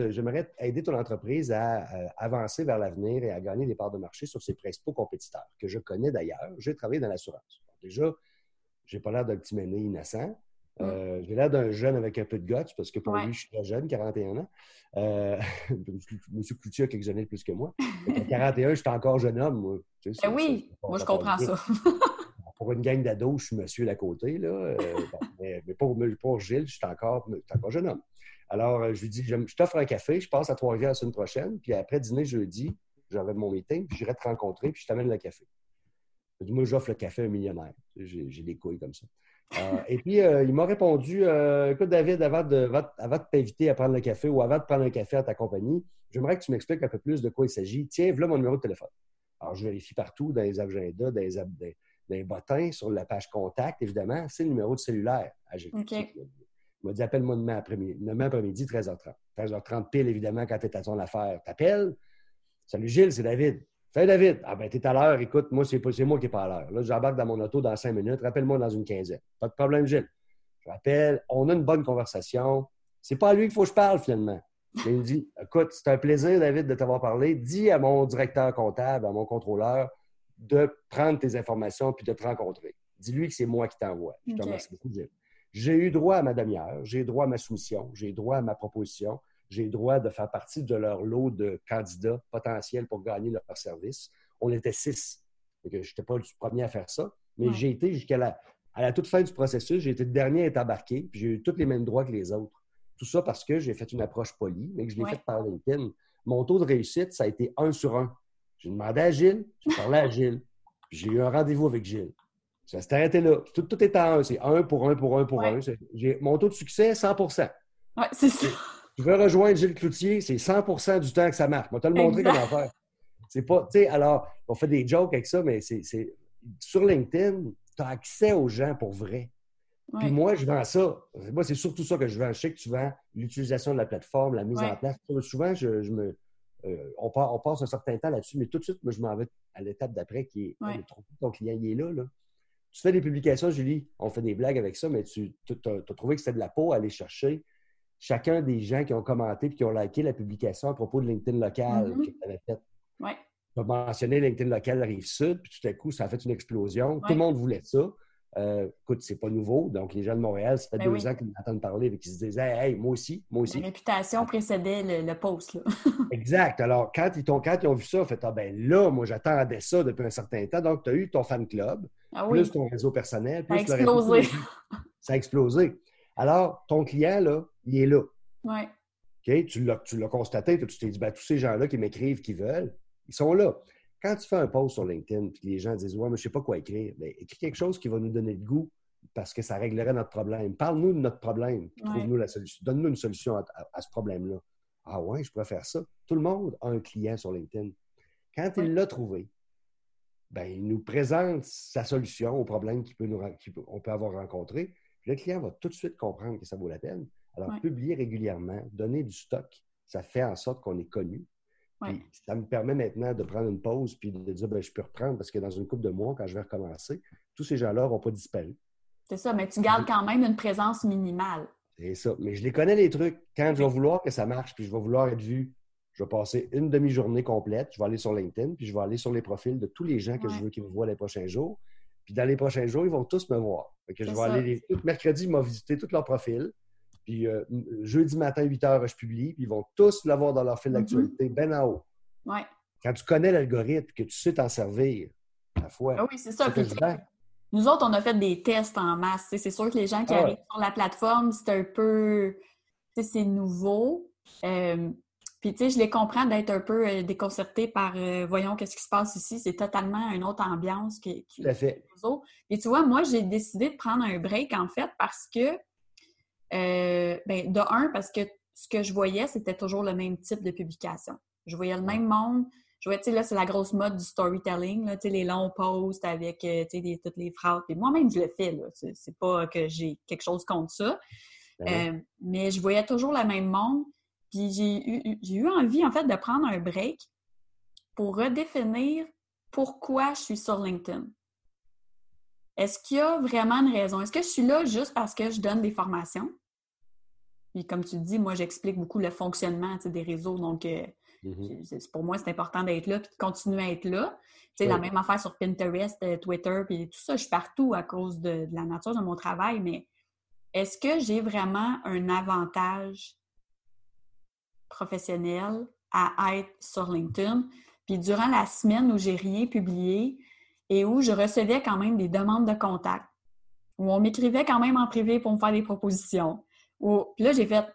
Speaker 2: aider ton entreprise à euh, avancer vers l'avenir et à gagner des parts de marché sur ses principaux compétiteurs, que je connais d'ailleurs. J'ai travaillé dans l'assurance. Déjà, je n'ai pas l'air d'un petit méné innocent. Mm. J'ai l'air d'un jeune avec un peu de guts, parce que pour lui, je suis très jeune, 41 ans. [LAUGHS] M. Cloutier a quelques années de plus que moi. À 41, je suis encore jeune homme, moi.
Speaker 1: Ben oui, moi je comprends ça. [LAUGHS]
Speaker 2: pour une gang d'ados, je suis monsieur d'à côté, là. Euh, [LAUGHS] mais, pour, pour, Gilles, je suis encore, encore jeune homme. Alors, euh, je lui dis, je, t'offre un café, je passe à Trois-Rivières la semaine prochaine, puis après dîner jeudi, j'aurai mon meeting, puis j'irai te rencontrer, puis je t'amène le café. Moi, j'offre le café à un millionnaire. J'ai des couilles comme ça. Euh, et puis, il m'a répondu Écoute, David, avant de, avant de t'inviter à prendre le café ou avant de prendre un café à ta compagnie, j'aimerais que tu m'expliques un peu plus de quoi il s'agit. Tiens, voilà mon numéro de téléphone. Alors, je vérifie partout, dans les agendas, dans les, d'un bottin sur la page contact, évidemment, c'est le numéro de cellulaire à Il m'a dit appelle-moi demain après-midi, demain après-midi, 13h30. 13h30 pile, évidemment, quand tu es à ton affaire. T'appelles. Salut Gilles, c'est David. Salut David. Ah ben, t'es à l'heure, écoute, moi, c'est moi qui n'ai pas à l'heure. Là, j'embarque dans mon auto dans cinq minutes. Rappelle-moi dans une quinzaine. Pas de problème, Gilles. Je rappelle, on a une bonne conversation. C'est pas à lui qu'il faut que je parle, finalement. il me dit Écoute, c'est un plaisir, David, de t'avoir parlé. Dis à mon directeur comptable, à mon contrôleur, de prendre tes informations puis de te rencontrer. Dis-lui que c'est moi qui t'envoie. Je te remercie beaucoup, Gilles. J'ai eu droit à ma demi-heure, j'ai droit à ma soumission, j'ai droit à ma proposition, j'ai droit de faire partie de leur lot de candidats potentiels pour gagner leur service. On était six. Je n'étais pas le premier à faire ça, mais j'ai été jusqu'à la, à la toute fin du processus, j'ai été le dernier à être embarqué, puis j'ai eu tous les mêmes droits que les autres. Tout ça parce que j'ai fait une approche polie, mais que je l'ai faite par LinkedIn. Mon taux de réussite, ça a été un sur un. J'ai demandé à Gilles, j'ai parlé à Gilles, j'ai eu un rendez-vous avec Gilles. Ça s'est arrêté là. Tout, tout est en un. C'est un pour un pour un pour un. Mon taux de succès, 100%
Speaker 1: Oui, c'est ça.
Speaker 2: Tu veux rejoindre Gilles Cloutier, c'est 100% du temps que ça marche. Je vais te le montrer comment faire. C'est pas, tu sais, alors, on fait des jokes avec ça, mais c'est sur LinkedIn, tu as accès aux gens pour vrai. Puis moi, je vends ça. Moi, c'est surtout ça que je vends. Je sais que tu vends l'utilisation de la plateforme, la mise en place. Souvent, je me, euh, on, passe un certain temps là-dessus, mais tout de suite, moi, je m'en vais à l'étape d'après qui est ton client, il est là, là. Tu fais des publications, Julie, on fait des blagues avec ça, mais tu as, trouvé que c'était de la peau à aller chercher chacun des gens qui ont commenté et qui ont liké la publication à propos de LinkedIn local mm-hmm. que tu avais faite. Tu as mentionné LinkedIn local Rive-Sud, puis tout à coup, ça a fait une explosion. Tout le monde voulait ça. Euh, écoute, c'est pas nouveau. Donc, les gens de Montréal, ça fait ben deux ans qu'ils m'entendent parler et qu'ils se disent hey, moi aussi, moi aussi.
Speaker 1: La réputation précédait le, post. Là. [LAUGHS]
Speaker 2: exact. Alors, quand ils, ont, quand ils ont vu ça, ils ont fait Ah, ben là, moi, j'attendais ça depuis un certain temps. Donc, tu as eu ton fan club, ah plus ton réseau personnel, plus le réseau. Ça a explosé. Alors, ton client, là, il est là.
Speaker 1: Oui.
Speaker 2: OK? Tu l'as constaté, tu t'es dit, ben, tous ces gens-là qui m'écrivent, qui veulent, ils sont là. Quand tu fais un post sur LinkedIn, puis les gens disent, ouais, mais je ne sais pas quoi écrire, bien, écris quelque chose qui va nous donner le goût parce que ça réglerait notre problème. Parle-nous de notre problème, trouve-nous la solution. Donne-nous une solution à, ce problème-là. Ah ouais, je pourrais faire ça. Tout le monde a un client sur LinkedIn. Quand il l'a trouvé, ben, il nous présente sa solution au problème qu'on peut, peut avoir rencontré. le client va tout de suite comprendre que ça vaut la peine. Alors, publier régulièrement, donner du stock, ça fait en sorte qu'on est connu. Ça me permet maintenant de prendre une pause puis de dire ben, je peux reprendre parce que dans une couple de mois, quand je vais recommencer, tous ces gens-là n'auront pas disparu.
Speaker 1: C'est ça, mais tu gardes quand même une présence minimale.
Speaker 2: C'est ça. Mais je les connais, les trucs. Quand je vais vouloir que ça marche, puis je vais vouloir être vu, je vais passer une demi-journée complète. Je vais aller sur LinkedIn, puis je vais aller sur les profils de tous les gens que je veux qu'ils me voient les prochains jours. Puis dans les prochains jours, ils vont tous me voir. que je vais aller tout mercredi, ils m'ont visité tous leurs profils. Puis euh, jeudi matin, 8 heures, je publie. Puis ils vont tous l'avoir dans leur fil mm-hmm. d'actualité, ben en haut.
Speaker 1: Ouais.
Speaker 2: Quand tu connais l'algorithme, que tu sais t'en servir, la fois.
Speaker 1: Ah oui, c'est ça. Nous autres, on a fait des tests en masse. C'est sûr que les gens qui ah arrivent sur la plateforme, c'est un peu. C'est nouveau. Euh, puis, tu sais, je les comprends d'être un peu euh, déconcertés par euh, voyons qu'est-ce qui se passe ici. C'est totalement une autre ambiance que,
Speaker 2: Tout à fait.
Speaker 1: autres. Et tu vois, moi, j'ai décidé de prendre un break, en fait, parce que, ben, de un, parce que ce que je voyais, c'était toujours le même type de publication. Je voyais le même monde je vois, tu sais, là, c'est la grosse mode du storytelling, là, tu sais, les longs posts avec, euh, tu sais, toutes les phrases. moi-même, je le fais, là. C'est pas que j'ai quelque chose contre ça. Ben euh, mais je voyais toujours le même monde. Puis j'ai eu, j'ai eu envie, en fait, de prendre un break pour redéfinir pourquoi je suis sur LinkedIn. Est-ce qu'il y a vraiment une raison? Est-ce que je suis là juste parce que je donne des formations? Puis comme tu dis, moi, j'explique beaucoup le fonctionnement des réseaux. Donc, euh, Mm-hmm. Pour moi, c'est important d'être là et de continuer à être là. C'est la même affaire sur Pinterest, euh, Twitter, puis tout ça. Je suis partout à cause de, la nature de mon travail, mais est-ce que j'ai vraiment un avantage professionnel à être sur LinkedIn? Puis durant la semaine où j'ai rien publié et où je recevais quand même des demandes de contact, où on m'écrivait quand même en privé pour me faire des propositions, où, puis là, j'ai fait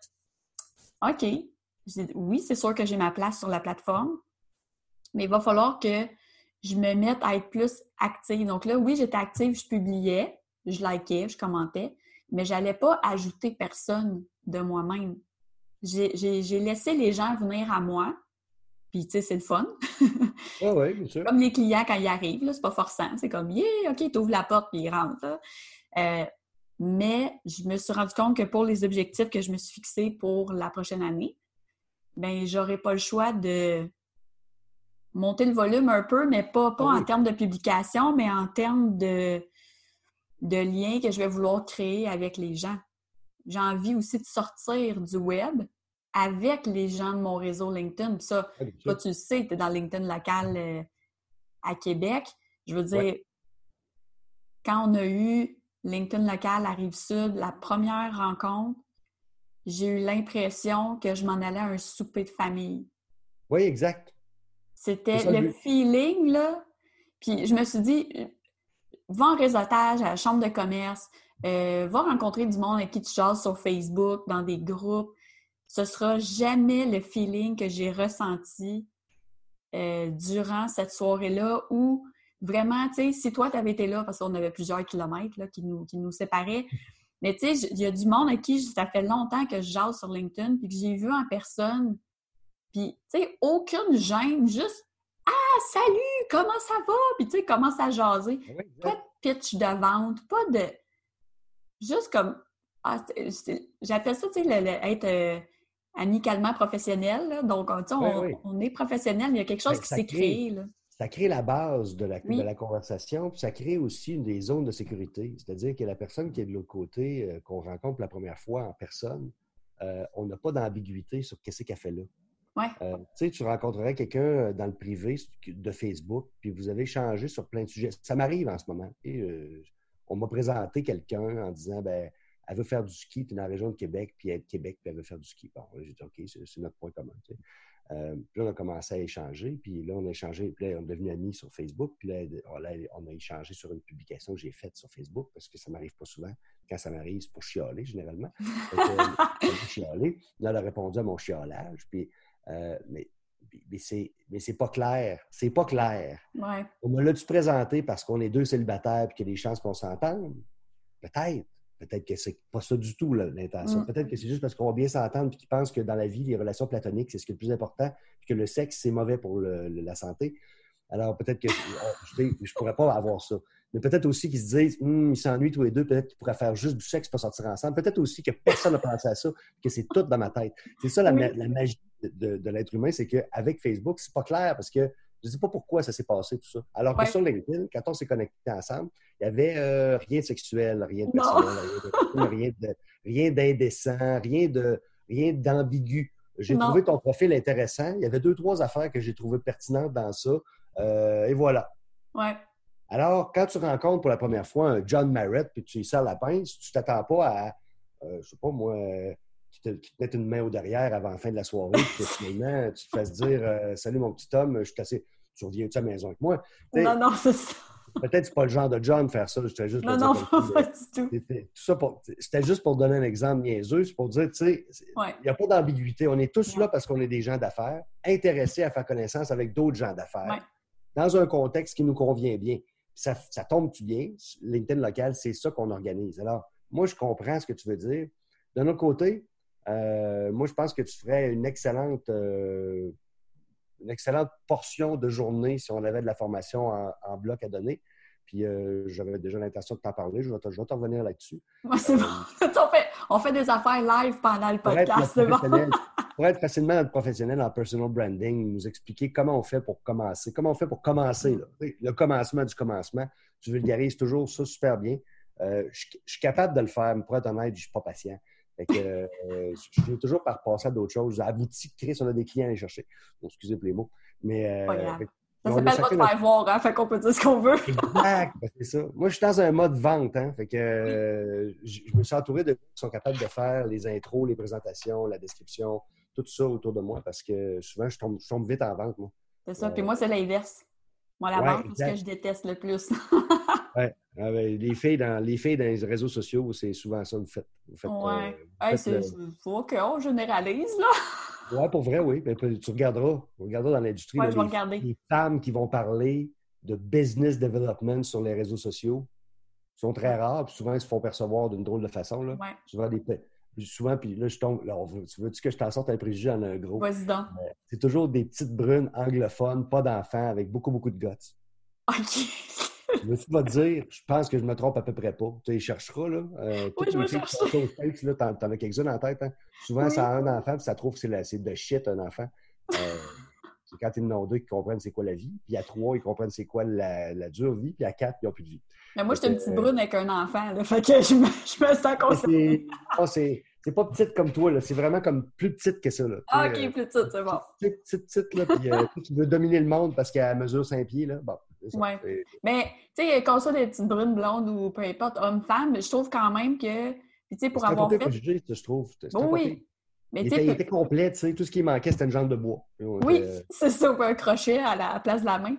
Speaker 1: OK, oui, c'est sûr que j'ai ma place sur la plateforme, mais il va falloir que je me mette à être plus active. Donc là, oui, j'étais active, je publiais, je likais, je commentais, mais je n'allais pas ajouter personne de moi-même. J'ai laissé les gens venir à moi, puis tu sais, c'est le fun. [LAUGHS]
Speaker 2: Oui, bien sûr.
Speaker 1: Comme les clients quand ils arrivent, c'est pas forçant. C'est comme, yeah, OK, tu ouvres la porte, puis ils rentrent. Euh, mais je me suis rendu compte que pour les objectifs que je me suis fixés pour la prochaine année, ben j'aurais pas le choix de monter le volume un peu, mais pas, pas ah en termes de publication, mais en termes de, de liens que je vais vouloir créer avec les gens. J'ai envie aussi de sortir du web avec les gens de mon réseau LinkedIn. ça, toi, tu le sais, tu es dans LinkedIn local euh, à Québec. Je veux dire, quand on a eu LinkedIn local à Rive-Sud, la première rencontre, j'ai eu l'impression que je m'en allais à un souper de famille.
Speaker 2: Oui, exact.
Speaker 1: C'était le feeling, là. Puis je me suis dit, va en réseautage à la chambre de commerce, euh, va rencontrer du monde avec qui tu jases sur Facebook, dans des groupes. Ce sera jamais le feeling que j'ai ressenti euh, durant cette soirée-là où vraiment, tu sais, si toi, tu avais été là, parce qu'on avait plusieurs kilomètres là, qui, nous, qui nous séparaient, mais tu sais, il y a du monde à qui ça fait longtemps que je jase sur LinkedIn, puis que j'ai vu en personne. Puis, tu sais, aucune gêne, juste Ah, salut, comment ça va? Puis, tu sais, commence à jaser. Pas de pitch de vente, pas de. Juste comme. Ah, j'appelle ça, tu sais, être euh, amicalement professionnel. Donc, tu on, on, est professionnel, mais il y a quelque chose qui s'est créé. Là
Speaker 2: ça crée la base de la, la, conversation, puis ça crée aussi une des zones de sécurité. C'est-à-dire que la personne qui est de l'autre côté, euh, qu'on rencontre la première fois en personne, euh, on n'a pas d'ambiguïté sur qu'est-ce qu'elle fait là.
Speaker 1: Ouais.
Speaker 2: Euh, tu sais, tu rencontrerais quelqu'un dans le privé de Facebook, puis vous avez échangé sur plein de sujets. Ça m'arrive en ce moment. Et, on m'a présenté quelqu'un en disant, ben, elle veut faire du ski, puis dans la région de Québec, puis elle est de Québec, puis elle veut faire du ski. Bon, j'ai dit, OK, c'est notre point commun. Euh, puis là, on a commencé à échanger, puis là, on a échangé, puis là, on est devenus amis sur Facebook, puis là, on a échangé sur une publication que j'ai faite sur Facebook, parce que ça m'arrive pas souvent. Quand ça m'arrive, c'est pour chialer, généralement. [LAUGHS] chialer. Là, elle a répondu à mon chialage, puis, euh, mais, mais c'est pas clair. C'est pas clair.
Speaker 1: Ouais.
Speaker 2: On me l'a-tu présenté parce qu'on est deux célibataires et qu'il y a des chances qu'on s'entende? Peut-être. Peut-être que c'est pas ça du tout l'intention. Mm. Peut-être que c'est juste parce qu'on va bien s'entendre et qu'ils pensent que dans la vie, les relations platoniques, c'est ce qui est le plus important, que le sexe, c'est mauvais pour la santé. Alors peut-être que je ne pourrais pas avoir ça. Mais peut-être aussi qu'ils se disent, hum, ils s'ennuient tous les deux, peut-être qu'ils pourraient faire juste du sexe pour sortir ensemble. Peut-être aussi que personne n'a pensé à ça, que c'est tout dans ma tête. C'est ça la, magie de, l'être humain, c'est qu'avec Facebook, c'est pas clair parce que je ne sais pas pourquoi ça s'est passé, tout ça. Alors que sur LinkedIn, quand on s'est connectés ensemble, il n'y avait euh, rien de sexuel, rien de personnel, rien d'indécent, rien de rien d'ambigu. J'ai trouvé ton profil intéressant. Il y avait deux, trois affaires que j'ai trouvées pertinentes dans ça. Euh, et voilà.
Speaker 1: Ouais.
Speaker 2: Alors, quand tu rencontres pour la première fois un John Marrett puis tu lui sers la pince, tu t'attends pas à, euh, je sais pas moi, tu te, mettes une main au derrière avant la fin de la soirée, puis finalement, tu te fasses dire Salut mon petit homme, je suis assez tu reviens-tu à la maison avec moi?
Speaker 1: non, non, c'est ça.
Speaker 2: Peut-être que c'est pas le genre de John faire ça. J'étais juste
Speaker 1: non, non, [LAUGHS] pas du tout.
Speaker 2: C'était juste pour donner un exemple niaiseux. C'est pour dire, tu sais, il n'y a pas d'ambiguïté. On est tous là parce qu'on est des gens d'affaires, intéressés à faire connaissance avec d'autres gens d'affaires, dans un contexte qui nous convient bien. Ça, ça tombe-tu bien? LinkedIn local, c'est ça qu'on organise. Alors, moi, je comprends ce que tu veux dire. D'un autre côté, euh, moi, je pense que tu ferais une excellente euh, une excellente portion de journée si on avait de la formation en, bloc à donner. Puis euh, j'avais déjà l'intention de t'en parler. Je vais, te, revenir là-dessus.
Speaker 1: c'est bon. Euh, [LAUGHS] on, fait, des affaires live pendant le podcast. [LAUGHS]
Speaker 2: Pour être facilement notre professionnel en personal branding, nous expliquer comment on fait pour commencer. Comment on fait pour commencer. Le commencement du commencement. Tu vulgarises toujours ça super bien. Euh, je, suis capable de le faire, mais pour être honnête, je ne suis pas patient. Fait que, euh, je suis toujours par passer à d'autres choses. Abouti, Chris, on a des clients à aller chercher. Bon, excusez pour les mots. Mais, euh,
Speaker 1: ça s'appelle pas de faire voir, hein? Fait qu'on peut dire ce qu'on veut.
Speaker 2: exact, ben, c'est ça. Moi, je suis dans un mode vente, hein? Fait que euh, je, me suis entouré de gens qui sont capables de faire les intros, les présentations, la description, tout ça autour de moi parce que souvent, je tombe, je tombe vite en vente, moi.
Speaker 1: C'est ça. Puis moi, c'est l'inverse. Moi, la vente, c'est ce que je déteste le plus. [LAUGHS]
Speaker 2: oui. Ah ben, les, filles dans, les filles dans les réseaux sociaux, c'est souvent ça que vous faites. Vous faites
Speaker 1: ouais. c'est faut qu'on généralise, là. [LAUGHS]
Speaker 2: Oui, pour vrai, oui. Ben, tu regarderas. Tu regarderas dans l'industrie.
Speaker 1: Ouais,
Speaker 2: je
Speaker 1: vais les, regarder.
Speaker 2: les femmes qui vont parler de business development sur les réseaux sociaux sont très rares, puis souvent, ils se font percevoir d'une drôle de façon. Là. Souvent, des, souvent, puis là, je tombe. Là, tu veux-tu que je t'en sorte un préjugé en un gros?
Speaker 1: Vas-y donc.
Speaker 2: C'est toujours des petites brunes anglophones, pas d'enfants, avec beaucoup, beaucoup de guts.
Speaker 1: OK.
Speaker 2: Mais tu vas te dire, je pense que je me trompe à peu près pas. Tu les chercheras, là.
Speaker 1: Euh, oui, je vais chercher.
Speaker 2: T'en as quelques-uns en tête. Hein? Souvent, ça a un enfant, puis ça trouve que c'est de shit, un enfant. Euh, c'est quand ils en ont deux qui comprennent c'est quoi la vie. Puis à trois, ils comprennent c'est quoi la, dure vie. Puis à quatre, ils n'ont plus de vie.
Speaker 1: Mais moi, j'étais une petite brune avec un enfant. Là, fait que je me, je me sens concernée.
Speaker 2: C'est pas petite comme toi. C'est vraiment comme plus petite que ça, là.
Speaker 1: Ah, OK, plus petite, c'est bon.
Speaker 2: Petite, petite, petite, là. Puis euh, tu veux dominer le monde parce qu'elle mesure 5 pieds, là. Bon,
Speaker 1: oui. Mais, tu sais, qu'on soit des petites brunes blondes ou peu importe, homme-femme, je trouve quand même que, tu sais, pour avoir fait...
Speaker 2: Jugé, je trouve.
Speaker 1: oui.
Speaker 2: Mais il, était, il était complet, tu sais. Tout ce qui manquait, c'était une jambe de bois.
Speaker 1: Oui, euh, c'est ça, un crochet à la place de la main.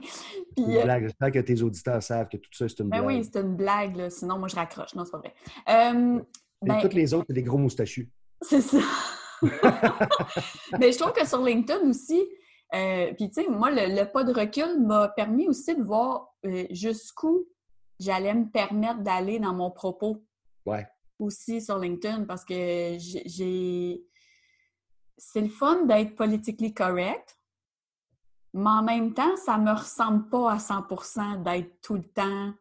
Speaker 2: Euh, blague. J'espère que tes auditeurs savent que tout ça, c'est une
Speaker 1: ben
Speaker 2: blague.
Speaker 1: oui, c'est une blague, là. Sinon, moi, je raccroche. Non, c'est pas vrai. Euh,
Speaker 2: ben... toutes les autres, c'est des gros moustachus.
Speaker 1: C'est ça. Mais [LAUGHS] [LAUGHS] je trouve que sur LinkedIn aussi, euh, puis, tu sais, moi, le, pas de recul m'a permis aussi de voir euh, jusqu'où j'allais me permettre d'aller dans mon propos.
Speaker 2: Ouais.
Speaker 1: Aussi sur LinkedIn parce que j'ai. C'est le fun d'être politiquement correct, mais en même temps, ça me ressemble pas à 100% d'être tout le temps.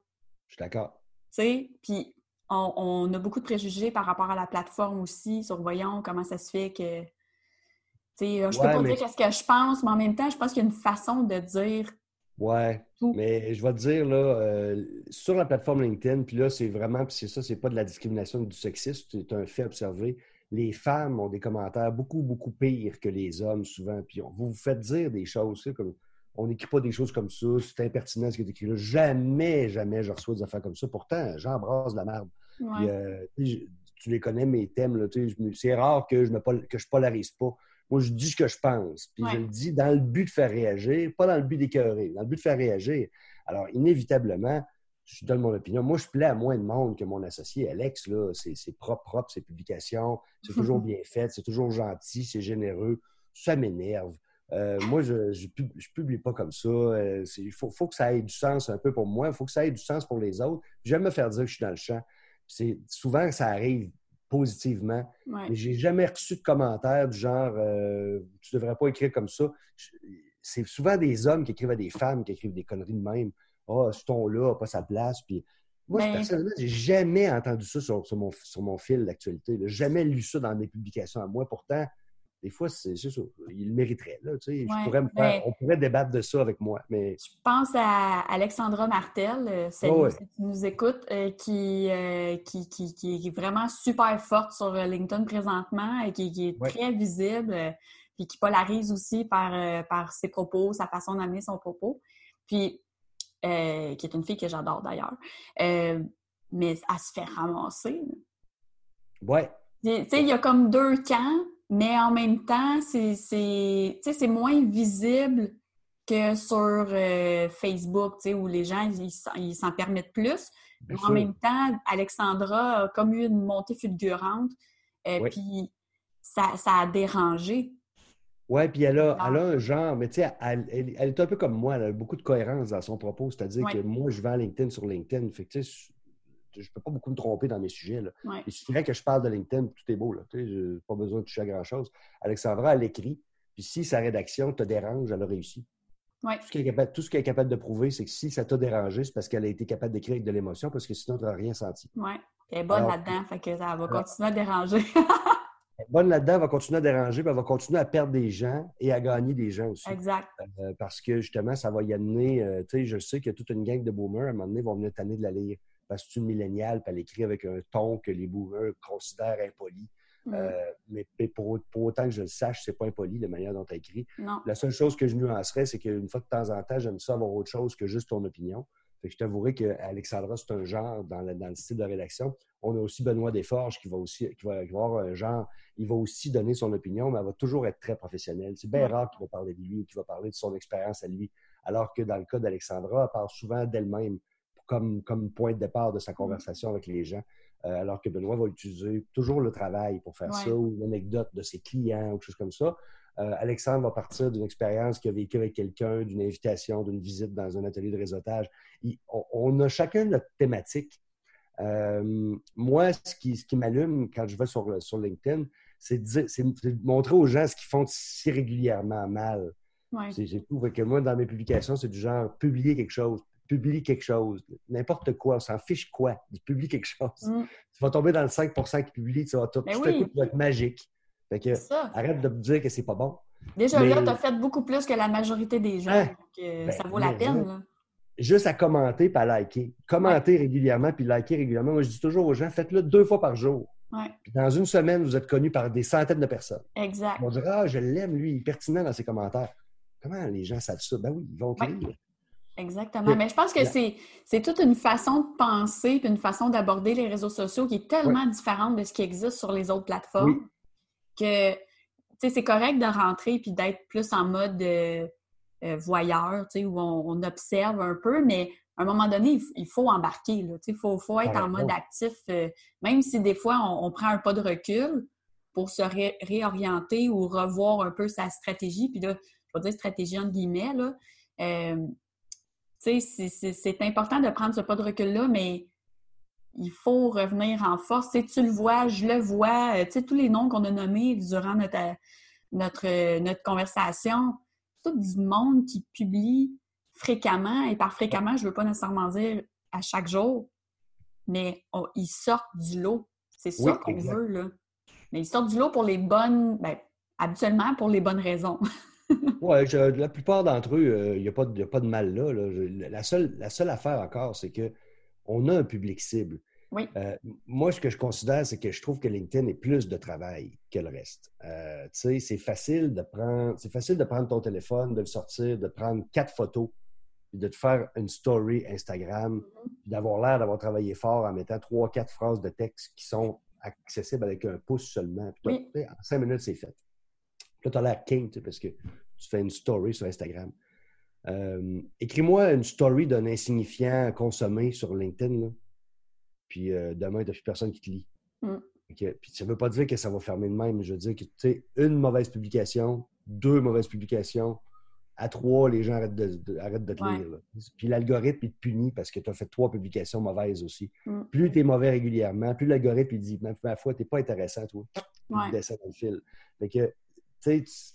Speaker 2: Je suis d'accord.
Speaker 1: Tu sais, puis on, a beaucoup de préjugés par rapport à la plateforme aussi, sur voyons comment ça se fait que je peux pas dire ce que je pense, mais en même temps, je pense qu'il y a une façon de dire.
Speaker 2: Ouais. Mais je vais te dire, là, euh, sur la plateforme LinkedIn, puis là, c'est vraiment, puis c'est ça, c'est pas de la discrimination du sexisme, c'est un fait observé. Les femmes ont des commentaires beaucoup, beaucoup pires que les hommes, souvent. Puis vous vous faites dire des choses, comme on n'écrit pas des choses comme ça, c'est impertinent ce qui est écrit là. Jamais, jamais je reçois des affaires comme ça. Pourtant, j'embrasse la merde. Euh, tu les connais, mes thèmes. C'est rare que je ne que je polarise pas Moi, je dis ce que je pense. Puis je le dis dans le but de faire réagir, pas dans le but d'écœurer, dans le but de faire réagir. Alors, inévitablement, je donne mon opinion. Moi, je plais à moins de monde que mon associé Alex. Là, c'est, propre, propre, ses publications. C'est toujours [LAUGHS] bien fait, c'est toujours gentil, c'est généreux. Ça m'énerve. Euh, moi, je ne publie pas comme ça. Euh, il faut, que ça ait du sens un peu pour moi. Il faut que ça ait du sens pour les autres. J'aime me faire dire que je suis dans le champ. C'est, souvent, ça arrive positivement. Mais j'ai jamais reçu de commentaires du genre euh, Tu ne devrais pas écrire comme ça. C'est souvent des hommes qui écrivent à des femmes qui écrivent des conneries de même. Ah, oh, ce ton-là n'a pas sa place. Puis moi, personnellement, personnellement, j'ai jamais entendu ça sur, mon, sur mon fil d'actualité. Jamais lu ça dans mes publications à moi. Pourtant, des fois, c'est ça. Il le mériterait. Là, tu sais. on pourrait débattre de ça avec moi. Mais...
Speaker 1: Je pense à Alexandra Martel, euh, celle qui nous écoute, euh, euh, qui, qui, qui, est vraiment super forte sur LinkedIn présentement et qui, est très visible, puis qui polarise aussi par, par ses propos, sa façon d'amener son propos. Puis, qui est une fille que j'adore d'ailleurs. mais elle se fait ramasser.
Speaker 2: Ouais.
Speaker 1: Tu sais, il y a comme deux camps mais en même temps, c'est moins visible que sur euh, Facebook, où les gens, ils s'en permettent plus. mais en même temps, Alexandra a comme eu une montée fulgurante, euh, puis ça, a dérangé.
Speaker 2: Oui, puis elle a, elle a, un genre, mais tu sais, elle, est un peu comme moi, elle a beaucoup de cohérence dans son propos, c'est-à-dire que moi, je vais à LinkedIn sur LinkedIn, fait que, je ne peux pas beaucoup me tromper dans mes sujets. Là. Il suffirait que je parle de LinkedIn, tout est beau. Je n'ai pas besoin de toucher à grand-chose. Alexandra, elle écrit. Puis si sa rédaction te dérange, elle a réussi. Tout, ce qu'elle est capable, de prouver, c'est que si ça t'a dérangé, c'est parce qu'elle a été capable d'écrire avec de l'émotion, parce que sinon, tu n'auras rien senti.
Speaker 1: Oui. Elle est bonne là-dedans, fait que ça va continuer à déranger. [LAUGHS]
Speaker 2: bonne là-dedans, elle va continuer à déranger, puis elle va continuer à perdre des gens et à gagner des gens aussi.
Speaker 1: Exact.
Speaker 2: Euh, parce que justement, ça va y amener, euh, tu sais, je sais a toute une gang de boomers, à un moment donné, vont venir tanner de la lire parce que c'est une milléniale, puis elle écrit avec un ton que les boomers considèrent impoli. Mm. Euh, mais, pour, autant que je le sache, c'est pas impoli la manière dont tu écrit. La seule chose que je nuancerais, c'est qu'une fois de temps en temps, j'aime ça avoir autre chose que juste ton opinion. Je t'avouerai qu'Alexandra, c'est un genre dans le, dans le, style de rédaction. On a aussi Benoît Desforges qui va aussi qui va, avoir un genre. Il va aussi donner son opinion, mais elle va toujours être très professionnelle. C'est bien rare qu'il va parler de lui ou qu'il va parler de son expérience à lui. Alors que dans le cas d'Alexandra, elle parle souvent d'elle-même comme, comme point de départ de sa mm. conversation avec les gens. Euh, alors que Benoît va utiliser toujours le travail pour faire ça, ou une anecdote de ses clients, ou quelque chose comme ça. Euh, Alexandre va partir d'une expérience qu'il a vécue avec quelqu'un, d'une invitation, d'une visite dans un atelier de réseautage. on, a chacun notre thématique. Euh, moi, ce qui, ce qui m'allume quand je vais sur, sur LinkedIn, c'est de, montrer aux gens ce qu'ils font si régulièrement mal. C'est tout. que moi, dans mes publications, c'est du genre publier quelque chose, publie quelque chose, n'importe quoi, on s'en fiche quoi, il publie quelque chose. Mm. Tu vas tomber dans le 5% qui publie, tu vas, tout, tout oui. va être magique. Fait que, arrête de me dire que c'est pas bon.
Speaker 1: Déjà là, tu as fait beaucoup plus que la majorité des gens. Hein? Ben, ça vaut la peine.
Speaker 2: Juste à commenter et à liker. Commenter régulièrement puis liker régulièrement. Moi, je dis toujours aux gens, faites-le deux fois par jour. dans une semaine, vous êtes connu par des centaines de personnes.
Speaker 1: Exact.
Speaker 2: On dirait, ah, je l'aime, lui, il est pertinent dans ses commentaires. Comment les gens savent ça? Ben oui, ils vont lire.
Speaker 1: Exactement. Mais je pense que c'est toute une façon de penser puis une façon d'aborder les réseaux sociaux qui est tellement différente de ce qui existe sur les autres plateformes que c'est correct de rentrer puis d'être plus en mode euh, euh, voyeur, où on, observe un peu, mais à un moment donné, il faut embarquer. Il faut, faut, être en mode actif, euh, même si des fois on, prend un pas de recul pour se réorienter ou revoir un peu sa stratégie. Puis là, je vais dire stratégie entre guillemets, là c'est important de prendre ce pas de recul-là, mais il faut revenir en force. tu le vois, je le vois, euh, tous les noms qu'on a nommés durant notre, notre, notre conversation, tout du monde qui publie fréquemment, et par fréquemment, je ne veux pas nécessairement dire à chaque jour, mais ils sortent du lot. C'est ça qu'on veut, là. Mais ils sortent du lot pour les bonnes, ben, habituellement pour les bonnes raisons. [LAUGHS]
Speaker 2: oui, la plupart d'entre eux, il n'y a, pas de mal là. la, seule, la seule affaire encore, c'est qu'on a un public cible.
Speaker 1: Oui.
Speaker 2: Euh, moi, ce que je considère, c'est que je trouve que LinkedIn est plus de travail que le reste. Euh, c'est facile de prendre, c'est facile de prendre ton téléphone, de le sortir, de prendre quatre photos, puis de te faire une story Instagram, mm-hmm. d'avoir l'air d'avoir travaillé fort en mettant trois, quatre phrases de texte qui sont accessibles avec un pouce seulement. en cinq minutes, c'est fait. Là, tu as l'air king, parce que tu fais une story sur Instagram. Euh, écris-moi une story d'un insignifiant consommé sur LinkedIn, puis euh, demain, il n'y a plus personne qui te lit. Mm. Puis ça ne veut pas dire que ça va fermer de même, mais je veux dire que, tu sais, une mauvaise publication, deux mauvaises publications, à trois, les gens arrêtent de, te lire. Puis l'algorithme, il te punit parce que tu as fait trois publications mauvaises aussi. Mm. Plus tu es mauvais régulièrement, plus l'algorithme, il dit, ma foi, tu n'es pas intéressant, toi. Il descend dans le fil. Fait que, tu sais,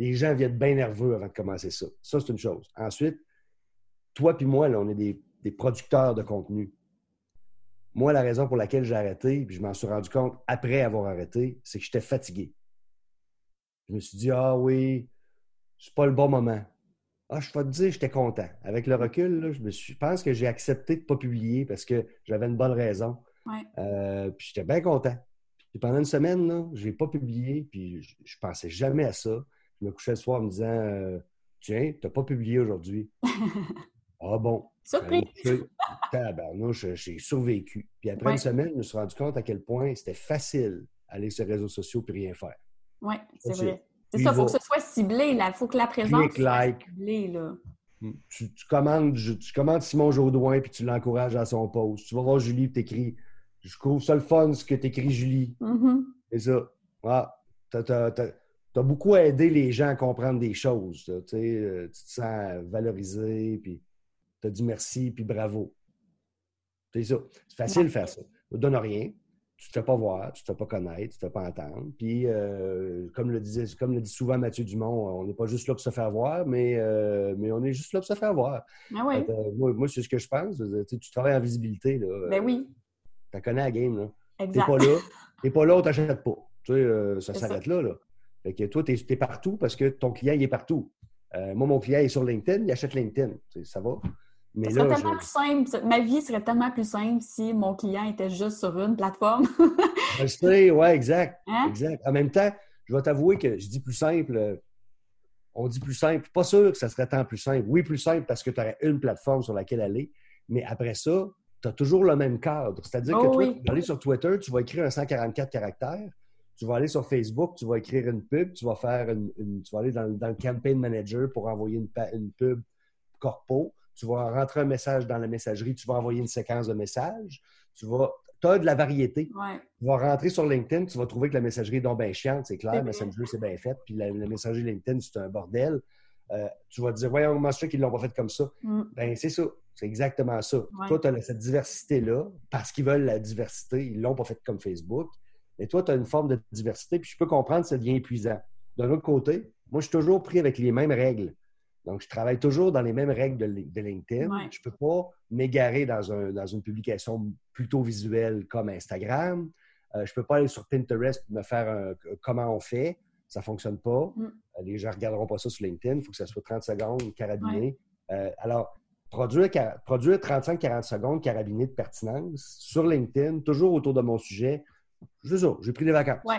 Speaker 2: les gens viennent bien nerveux avant de commencer ça. Ça, c'est une chose. Ensuite, toi puis moi, là, on est des, producteurs de contenu. Moi, la raison pour laquelle j'ai arrêté, puis je m'en suis rendu compte après avoir arrêté, c'est que j'étais fatigué. Je me suis dit, ah oui, c'est pas le bon moment. Ah, je vais te dire, j'étais content. Avec le recul, je, me suis, pense que j'ai accepté de ne pas publier parce que j'avais une bonne raison. Euh, puis j'étais bien content. Puis pendant une semaine, je n'ai pas publié, puis je, ne pensais jamais à ça. Je me couchais le soir en me disant euh, Tiens, tu n'as pas publié aujourd'hui. [LAUGHS] ah bon.
Speaker 1: Surprise!
Speaker 2: Ben, j'ai survécu. Puis après une semaine, je me suis rendu compte à quel point c'était facile d'aller sur les réseaux sociaux et rien faire.
Speaker 1: Oui, c'est vrai. C'est ça, il faut que ce soit ciblé. Il faut que la présence soit ciblée. Là.
Speaker 2: Hmm. Tu, commandes, tu commandes Simon Jaudoin puis tu l'encourages à son poste. Tu vas voir Julie et tu écris Je trouve ça le fun ce que tu écris, Julie.
Speaker 1: Mm-hmm.
Speaker 2: C'est ça. Ah, tu as beaucoup aidé les gens à comprendre des choses. Euh, tu te sens valorisé, puis tu as dit merci, puis bravo. C'est ça. C'est facile de faire ça. Ça ne donne rien. Tu ne te fais pas voir, tu ne te fais pas connaître, tu ne te fais pas entendre. Puis, euh, comme, le disait, comme le dit souvent Mathieu Dumont, on n'est pas juste là pour se faire voir, mais, euh, mais on est juste là pour se faire voir.
Speaker 1: Ah oui.
Speaker 2: moi, c'est ce que je pense. Tu, travailles en visibilité. Là.
Speaker 1: Ben oui.
Speaker 2: Tu connais la game.
Speaker 1: Tu n'es
Speaker 2: pas là. [LAUGHS] Tu pas là, on ne t'achète pas. Tu sais, ça s'arrête là, là. Fait que toi, tu es, partout parce que ton client, il est partout. Euh, moi, mon client est sur LinkedIn, il achète LinkedIn. Ça va.
Speaker 1: Mais ça serait tellement plus simple. Ma vie serait tellement plus simple si mon client était juste sur une plateforme. [LAUGHS]
Speaker 2: je sais, oui, exact. Hein? exact. En même temps, je vais t'avouer que je dis plus simple. Euh, on dit plus simple. Pas sûr que ça serait tant plus simple. Oui, plus simple parce que tu aurais une plateforme sur laquelle aller. Mais après ça, tu as toujours le même cadre. C'est-à-dire que oh tu vas aller sur Twitter, tu vas écrire un 144 caractères tu vas aller sur Facebook, tu vas écrire une pub, tu vas faire une, tu vas aller dans, le campaign manager pour envoyer une, une, pub corpo, tu vas rentrer un message dans la messagerie, tu vas envoyer une séquence de messages, tu vas tu as de la variété. Tu vas rentrer sur LinkedIn, tu vas trouver que la messagerie est donc bien chiante, c'est clair, Messenger, c'est bien fait, puis la, messagerie LinkedIn, c'est un bordel. Euh, tu vas te dire, voyons, comment c'est qu'ils l'ont pas fait comme ça?
Speaker 1: Mm.
Speaker 2: Ben, c'est ça. C'est exactement ça. Toi, tu as cette diversité-là, parce qu'ils veulent la diversité, ils l'ont pas fait comme Facebook. Et toi, tu as une forme de diversité, puis je peux comprendre que ça devient épuisant. D'un autre côté, moi, je suis toujours pris avec les mêmes règles. Donc, je travaille toujours dans les mêmes règles de, LinkedIn. Je ne peux pas m'égarer dans, une publication plutôt visuelle comme Instagram. Euh, je ne peux pas aller sur Pinterest et me faire un, comment on fait. Ça ne fonctionne pas. Mm. Euh, les gens ne regarderont pas ça sur LinkedIn. Il faut que ça soit 30 secondes, carabiné. Euh, alors, produire, produire 35-40 secondes carabiné de pertinence sur LinkedIn, toujours autour de mon sujet, c'est ça, j'ai pris des vacances.
Speaker 1: Oui.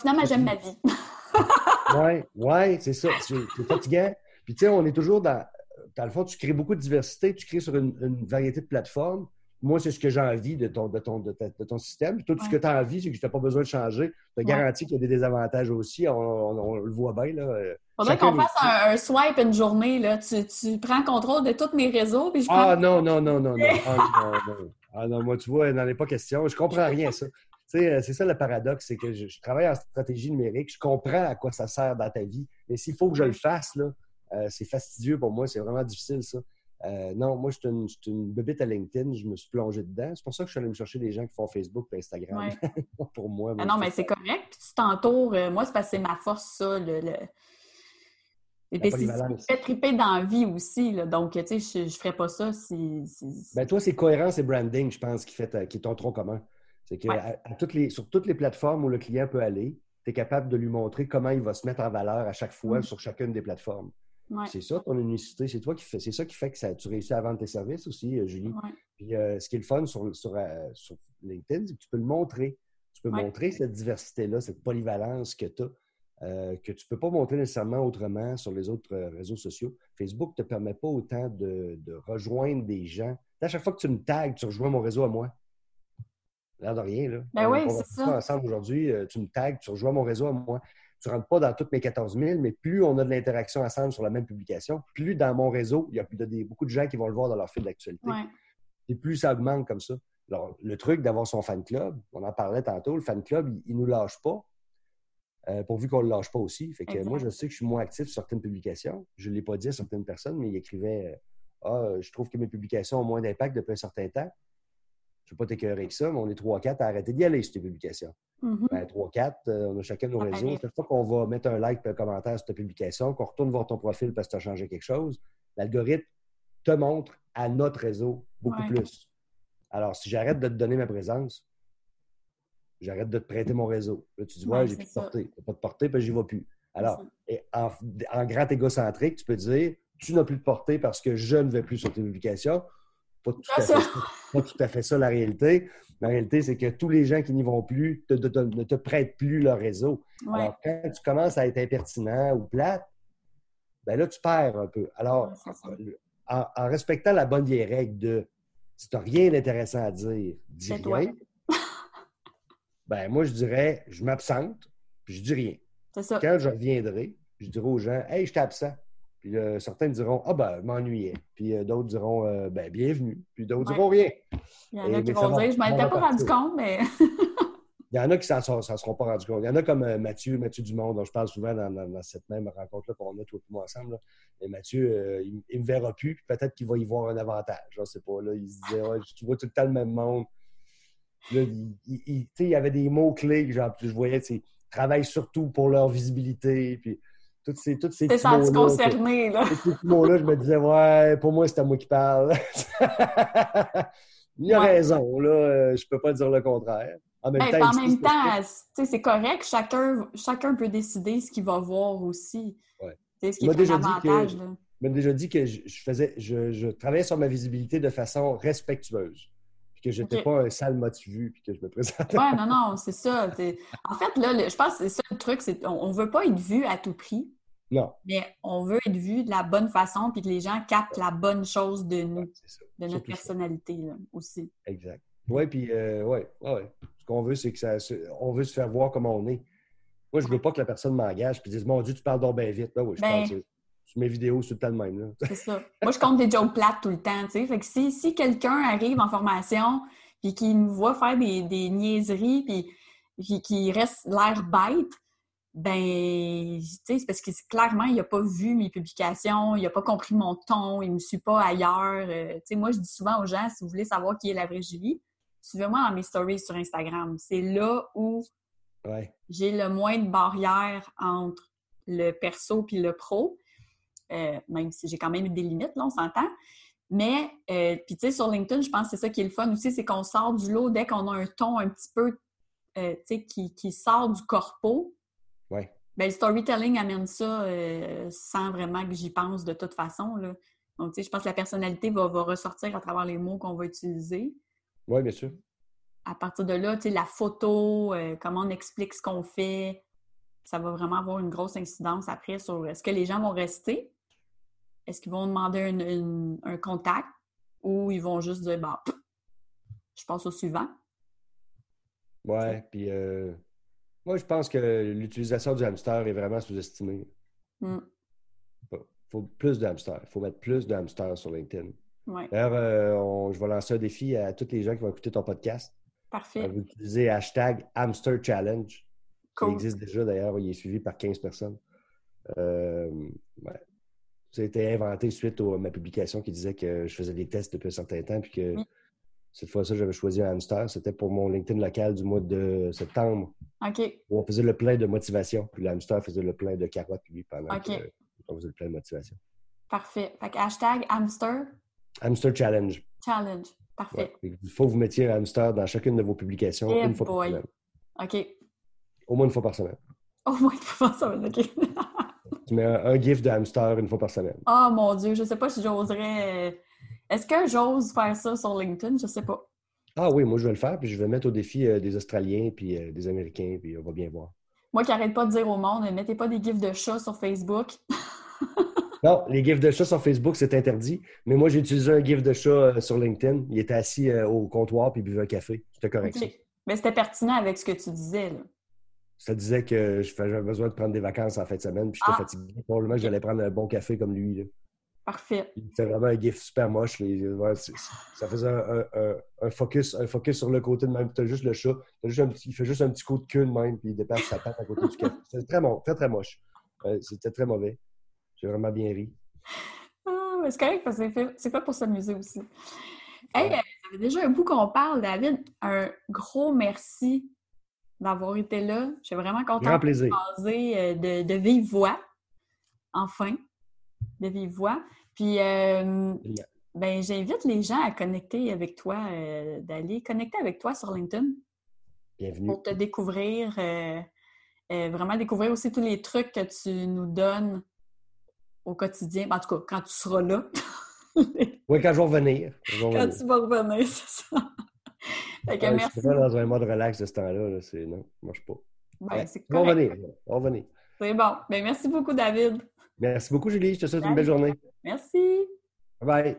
Speaker 1: finalement, j'aime ma vie. [LAUGHS]
Speaker 2: oui, ouais, c'est ça. C'est fatigant. Puis, tu sais, on est toujours dans. Dans le fond, tu crées beaucoup de diversité, tu crées sur une, variété de plateformes. Moi, c'est ce que j'ai envie de ton, de ton, de, ton système. Puis, toi, tout ce que tu as envie, c'est que tu n'as pas besoin de changer. Tu as garanti qu'il y a des désavantages aussi. On, le voit bien.
Speaker 1: Là. Faudrait qu'on fasse un, swipe une journée. Là. Tu, tu prends contrôle de tous mes réseaux. Puis je
Speaker 2: ah, non, non, non, non, [LAUGHS] non. Ah, non, non. Ah non, moi, tu vois, il n'en est pas question. Je comprends rien, ça. Euh, c'est ça le paradoxe, c'est que je, travaille en stratégie numérique, je comprends à quoi ça sert dans ta vie, mais s'il faut que je le fasse, là, euh, c'est fastidieux pour moi, c'est vraiment difficile ça. Euh, non, moi, je suis une, une à LinkedIn, je me suis plongé dedans. C'est pour ça que je suis allé me chercher des gens qui font Facebook et Instagram. [LAUGHS] pour moi.
Speaker 1: Ah non, mais c'est correct. Puis tu t'entoures. moi, c'est parce que c'est ma force, ça. Le, le... Et puis, c'est triper dans la vie aussi. Là. Donc, tu sais, je ne ferais pas ça si.
Speaker 2: Ben, toi, c'est cohérence et branding, je pense, qui, fait, qui est ton tronc commun. C'est que sur toutes les plateformes où le client peut aller, tu es capable de lui montrer comment il va se mettre en valeur à chaque fois mm. sur chacune des plateformes. C'est ça ton unicité, c'est toi qui fais, c'est ça qui fait que ça, tu réussis à vendre tes services aussi, euh, Julie. Puis euh, ce qui est le fun sur, sur, euh, LinkedIn, c'est que tu peux le montrer. Tu peux montrer cette diversité-là, cette polyvalence que tu as. que tu ne peux pas montrer nécessairement autrement sur les autres réseaux sociaux. Facebook ne te permet pas autant de, de, rejoindre des gens. À chaque fois que tu me tags, tu rejoins mon réseau à moi. L'air de rien, là.
Speaker 1: Ben oui, c'est ça.
Speaker 2: ensemble aujourd'hui, euh, tu me tags, tu rejoins mon réseau à moi. tu ne rentres pas dans toutes mes 14 000, mais plus on a de l'interaction ensemble sur la même publication, plus dans mon réseau, il y a, beaucoup de gens qui vont le voir dans leur fil d'actualité. Et plus ça augmente comme ça. Alors, le truc d'avoir son fan club, on en parlait tantôt, le fan club, il ne nous lâche pas. Euh, pourvu qu'on ne le lâche pas aussi. Fait que moi, je sais que je suis moins actif sur certaines publications. Je ne l'ai pas dit à certaines personnes, mais ils écrivaient euh, Ah, je trouve que mes publications ont moins d'impact depuis un certain temps. Je ne vais pas t'écœurer avec ça, mais on est 3-4 à arrêter d'y aller sur tes publications. 3-4, mm-hmm. ben, euh, on a chacun nos réseaux. Chaque fois qu'on va mettre un like et un commentaire sur ta publication, qu'on retourne voir ton profil parce que tu as changé quelque chose, l'algorithme te montre à notre réseau beaucoup plus. Alors, si j'arrête de te donner ma présence, j'arrête de te prêter mon réseau. Là, tu dis, ouais, j'ai plus de portée. Pas de portée, puis j'y vais plus. Alors, en, grand égocentrique, tu peux dire, tu n'as plus de portée parce que je ne vais plus sur tes publications. Pas tout, à fait, pas tout à fait ça la réalité. La réalité, c'est que tous les gens qui n'y vont plus ne te prêtent plus leur réseau. Alors, quand tu commences à être impertinent ou plate, ben là, tu perds un peu. Alors, en, respectant la bonne vieille règle de si tu n'as rien d'intéressant à dire, dis rien [LAUGHS] ben moi, je dirais, je m'absente, puis je dis rien. C'est ça. Quand je reviendrai, je dirai aux gens, hey, je suis absent. Puis euh, certains diront, ah ben, je m'ennuyais. Puis euh, d'autres diront, euh, ben, bienvenue. Puis d'autres diront rien.
Speaker 1: Il y en a qui vont dire, je ne m'étais pas rendu compte, mais. [LAUGHS]
Speaker 2: Il y en a qui ne s'en seront pas rendus compte. Il y en a comme Mathieu, Mathieu Dumont, dont je parle souvent dans, cette même rencontre-là qu'on a tous les ensemble. Et Mathieu, il ne me verra plus, puis peut-être qu'il va y voir un avantage. Je ne sais pas. Là, il se disait, ouais, tu vois tout le temps le même monde il, y avait des mots-clés que je voyais, travaille surtout pour leur visibilité. Puis, toutes ces, toutes ces
Speaker 1: petits mots concerné, là.
Speaker 2: Ces petits mots-là, je me disais, ouais, pour moi, c'est à moi qui parle. [LAUGHS] il a raison, là. Euh, je peux pas dire le contraire.
Speaker 1: En même ben, temps, en même temps c'est correct. Chacun, chacun peut décider ce qu'il va voir aussi. Ouais. Ce qui est un avantage.
Speaker 2: m'a déjà dit que je, faisais, je, je travaillais sur ma visibilité de façon respectueuse que je n'étais pas un sale motivé puis que je me présentais.
Speaker 1: Oui, non, non, c'est ça. En fait, là, je pense que c'est ça le truc, c'est on ne veut pas être vu à tout prix.
Speaker 2: Non.
Speaker 1: Mais on veut être vu de la bonne façon puis que les gens captent la bonne chose de nous, de notre personnalité aussi.
Speaker 2: Exact. Oui, puis, euh, ouais, ouais. Ce qu'on veut, c'est que ça, on veut se faire voir comme on est. Moi, je ne veux pas que la personne m'engage puis dise Mon Dieu, tu parles donc bien vite. Ben oui, je ben, mes vidéos, c'est tout le même.
Speaker 1: C'est ça. Moi, je compte des jokes plates tout le temps. sais. Fait que si, si quelqu'un arrive en formation puis qui me voit faire des, des niaiseries puis qui reste l'air bête, ben, tu sais, c'est parce que clairement, il n'a pas vu mes publications, il n'a pas compris mon ton, il ne me suit pas ailleurs. Euh, tu sais, moi, je dis souvent aux gens, si vous voulez savoir qui est la vraie Julie, suivez-moi dans mes stories sur Instagram. C'est là où j'ai le moins de barrières entre le perso puis le pro. Euh, même si j'ai quand même des limites, là, on s'entend. Mais, euh, puis tu sais, sur LinkedIn, je pense que c'est ça qui est le fun aussi, c'est qu'on sort du lot dès qu'on a un ton un petit peu, euh, tu sais, qui, sort du corpo.
Speaker 2: Ouais.
Speaker 1: Ben, le storytelling amène ça sans vraiment que j'y pense de toute façon. Là. Donc, tu sais, je pense que la personnalité va, ressortir à travers les mots qu'on va utiliser.
Speaker 2: Oui, bien sûr.
Speaker 1: À partir de là, tu sais, la photo, comment on explique ce qu'on fait, ça va vraiment avoir une grosse incidence après sur est-ce que les gens vont rester est-ce qu'ils vont demander un, contact ou ils vont juste dire, bah, je passe au suivant?
Speaker 2: Ouais, puis euh, moi, je pense que l'utilisation du hamster est vraiment sous-estimée. Hmm. Il faut plus de hamster. Il faut mettre plus de hamster sur LinkedIn. D'ailleurs, euh, je vais lancer un défi à tous les gens qui vont écouter ton podcast.
Speaker 1: Parfait.
Speaker 2: Vous utilisez hashtag Hamster Challenge. Qui existe déjà d'ailleurs, il est suivi par 15 personnes. Euh, ouais. Ça a été inventé suite à ma publication qui disait que je faisais des tests depuis un certain temps, puis que cette fois-ci, j'avais choisi un hamster. C'était pour mon LinkedIn local du mois de septembre.
Speaker 1: OK.
Speaker 2: Où on faisait le plein de motivation, puis le hamster faisait le plein de carottes, lui, pendant qu'on faisait le plein de motivation.
Speaker 1: Parfait. Fait que hashtag hamster.
Speaker 2: Hamster challenge.
Speaker 1: Challenge. Parfait.
Speaker 2: Il faut que vous mettiez un hamster dans chacune de vos publications
Speaker 1: eh
Speaker 2: une fois
Speaker 1: par semaine. OK.
Speaker 2: Au moins une fois par semaine.
Speaker 1: Au moins une fois par semaine, OK. [LAUGHS]
Speaker 2: Tu mets un, gif de hamster une fois par semaine.
Speaker 1: Oh mon Dieu, je ne sais pas si j'oserais. Euh, est-ce que j'ose faire ça sur LinkedIn? Je ne sais pas.
Speaker 2: Ah oui, moi je vais le faire, puis je vais mettre au défi euh, des Australiens puis euh, des Américains, puis on va bien voir.
Speaker 1: Moi qui n'arrête pas de dire au monde, ne mettez pas des gifs de chat sur Facebook. [LAUGHS]
Speaker 2: non, les gifs de chat sur Facebook, c'est interdit. Mais moi, j'ai utilisé un gif de chat sur LinkedIn. Il était assis au comptoir puis buvait un café. C'était correct.
Speaker 1: Mais c'était pertinent avec ce que tu disais. Là.
Speaker 2: Ça disait que j'avais besoin de prendre des vacances en fin de semaine, puis j'étais
Speaker 1: Ah.
Speaker 2: fatigué. Probablement que j'allais prendre un bon café comme lui. là.
Speaker 1: Parfait.
Speaker 2: C'était vraiment un gif super moche. ouais, ça faisait un, un- un- un focus, un focus sur le côté de même. Tu as juste le chat. Juste un petit- il fait juste un petit coup de queue de même, puis il dépasse sa patte à côté du café. C'était très, mon- très, très moche. C'était très mauvais. J'ai vraiment bien ri.
Speaker 1: Ah, c'est correct parce que c'est fait, c'est fait pour s'amuser aussi. Hey, euh, ça fait déjà un bout qu'on parle, David. Un gros merci d'avoir été là. Je suis vraiment contente de jaser, euh, de, de vive voix. Enfin, de vive voix. Puis, euh, ben, j'invite les gens à connecter avec toi, euh, d'aller connecter avec toi sur LinkedIn
Speaker 2: Bienvenue.
Speaker 1: pour te découvrir, euh, vraiment découvrir aussi tous les trucs que tu nous donnes au quotidien. Ben, en tout cas, quand tu seras là.
Speaker 2: Oui, quand je vais revenir. Je vais
Speaker 1: Quand
Speaker 2: revenir.
Speaker 1: tu vas revenir, [LAUGHS] c'est ça. Fait que
Speaker 2: Ouais,
Speaker 1: merci.
Speaker 2: Je suis pas dans un mode relax de ce temps-là. là. C'est... Non, ça marche pas.
Speaker 1: Ben,
Speaker 2: Ouais,
Speaker 1: c'est
Speaker 2: on va
Speaker 1: correct.
Speaker 2: revenir. On va revenir.
Speaker 1: C'est bon. Ben, merci beaucoup, David.
Speaker 2: Merci beaucoup, Julie. Je te souhaite une belle journée.
Speaker 1: Merci.
Speaker 2: Bye.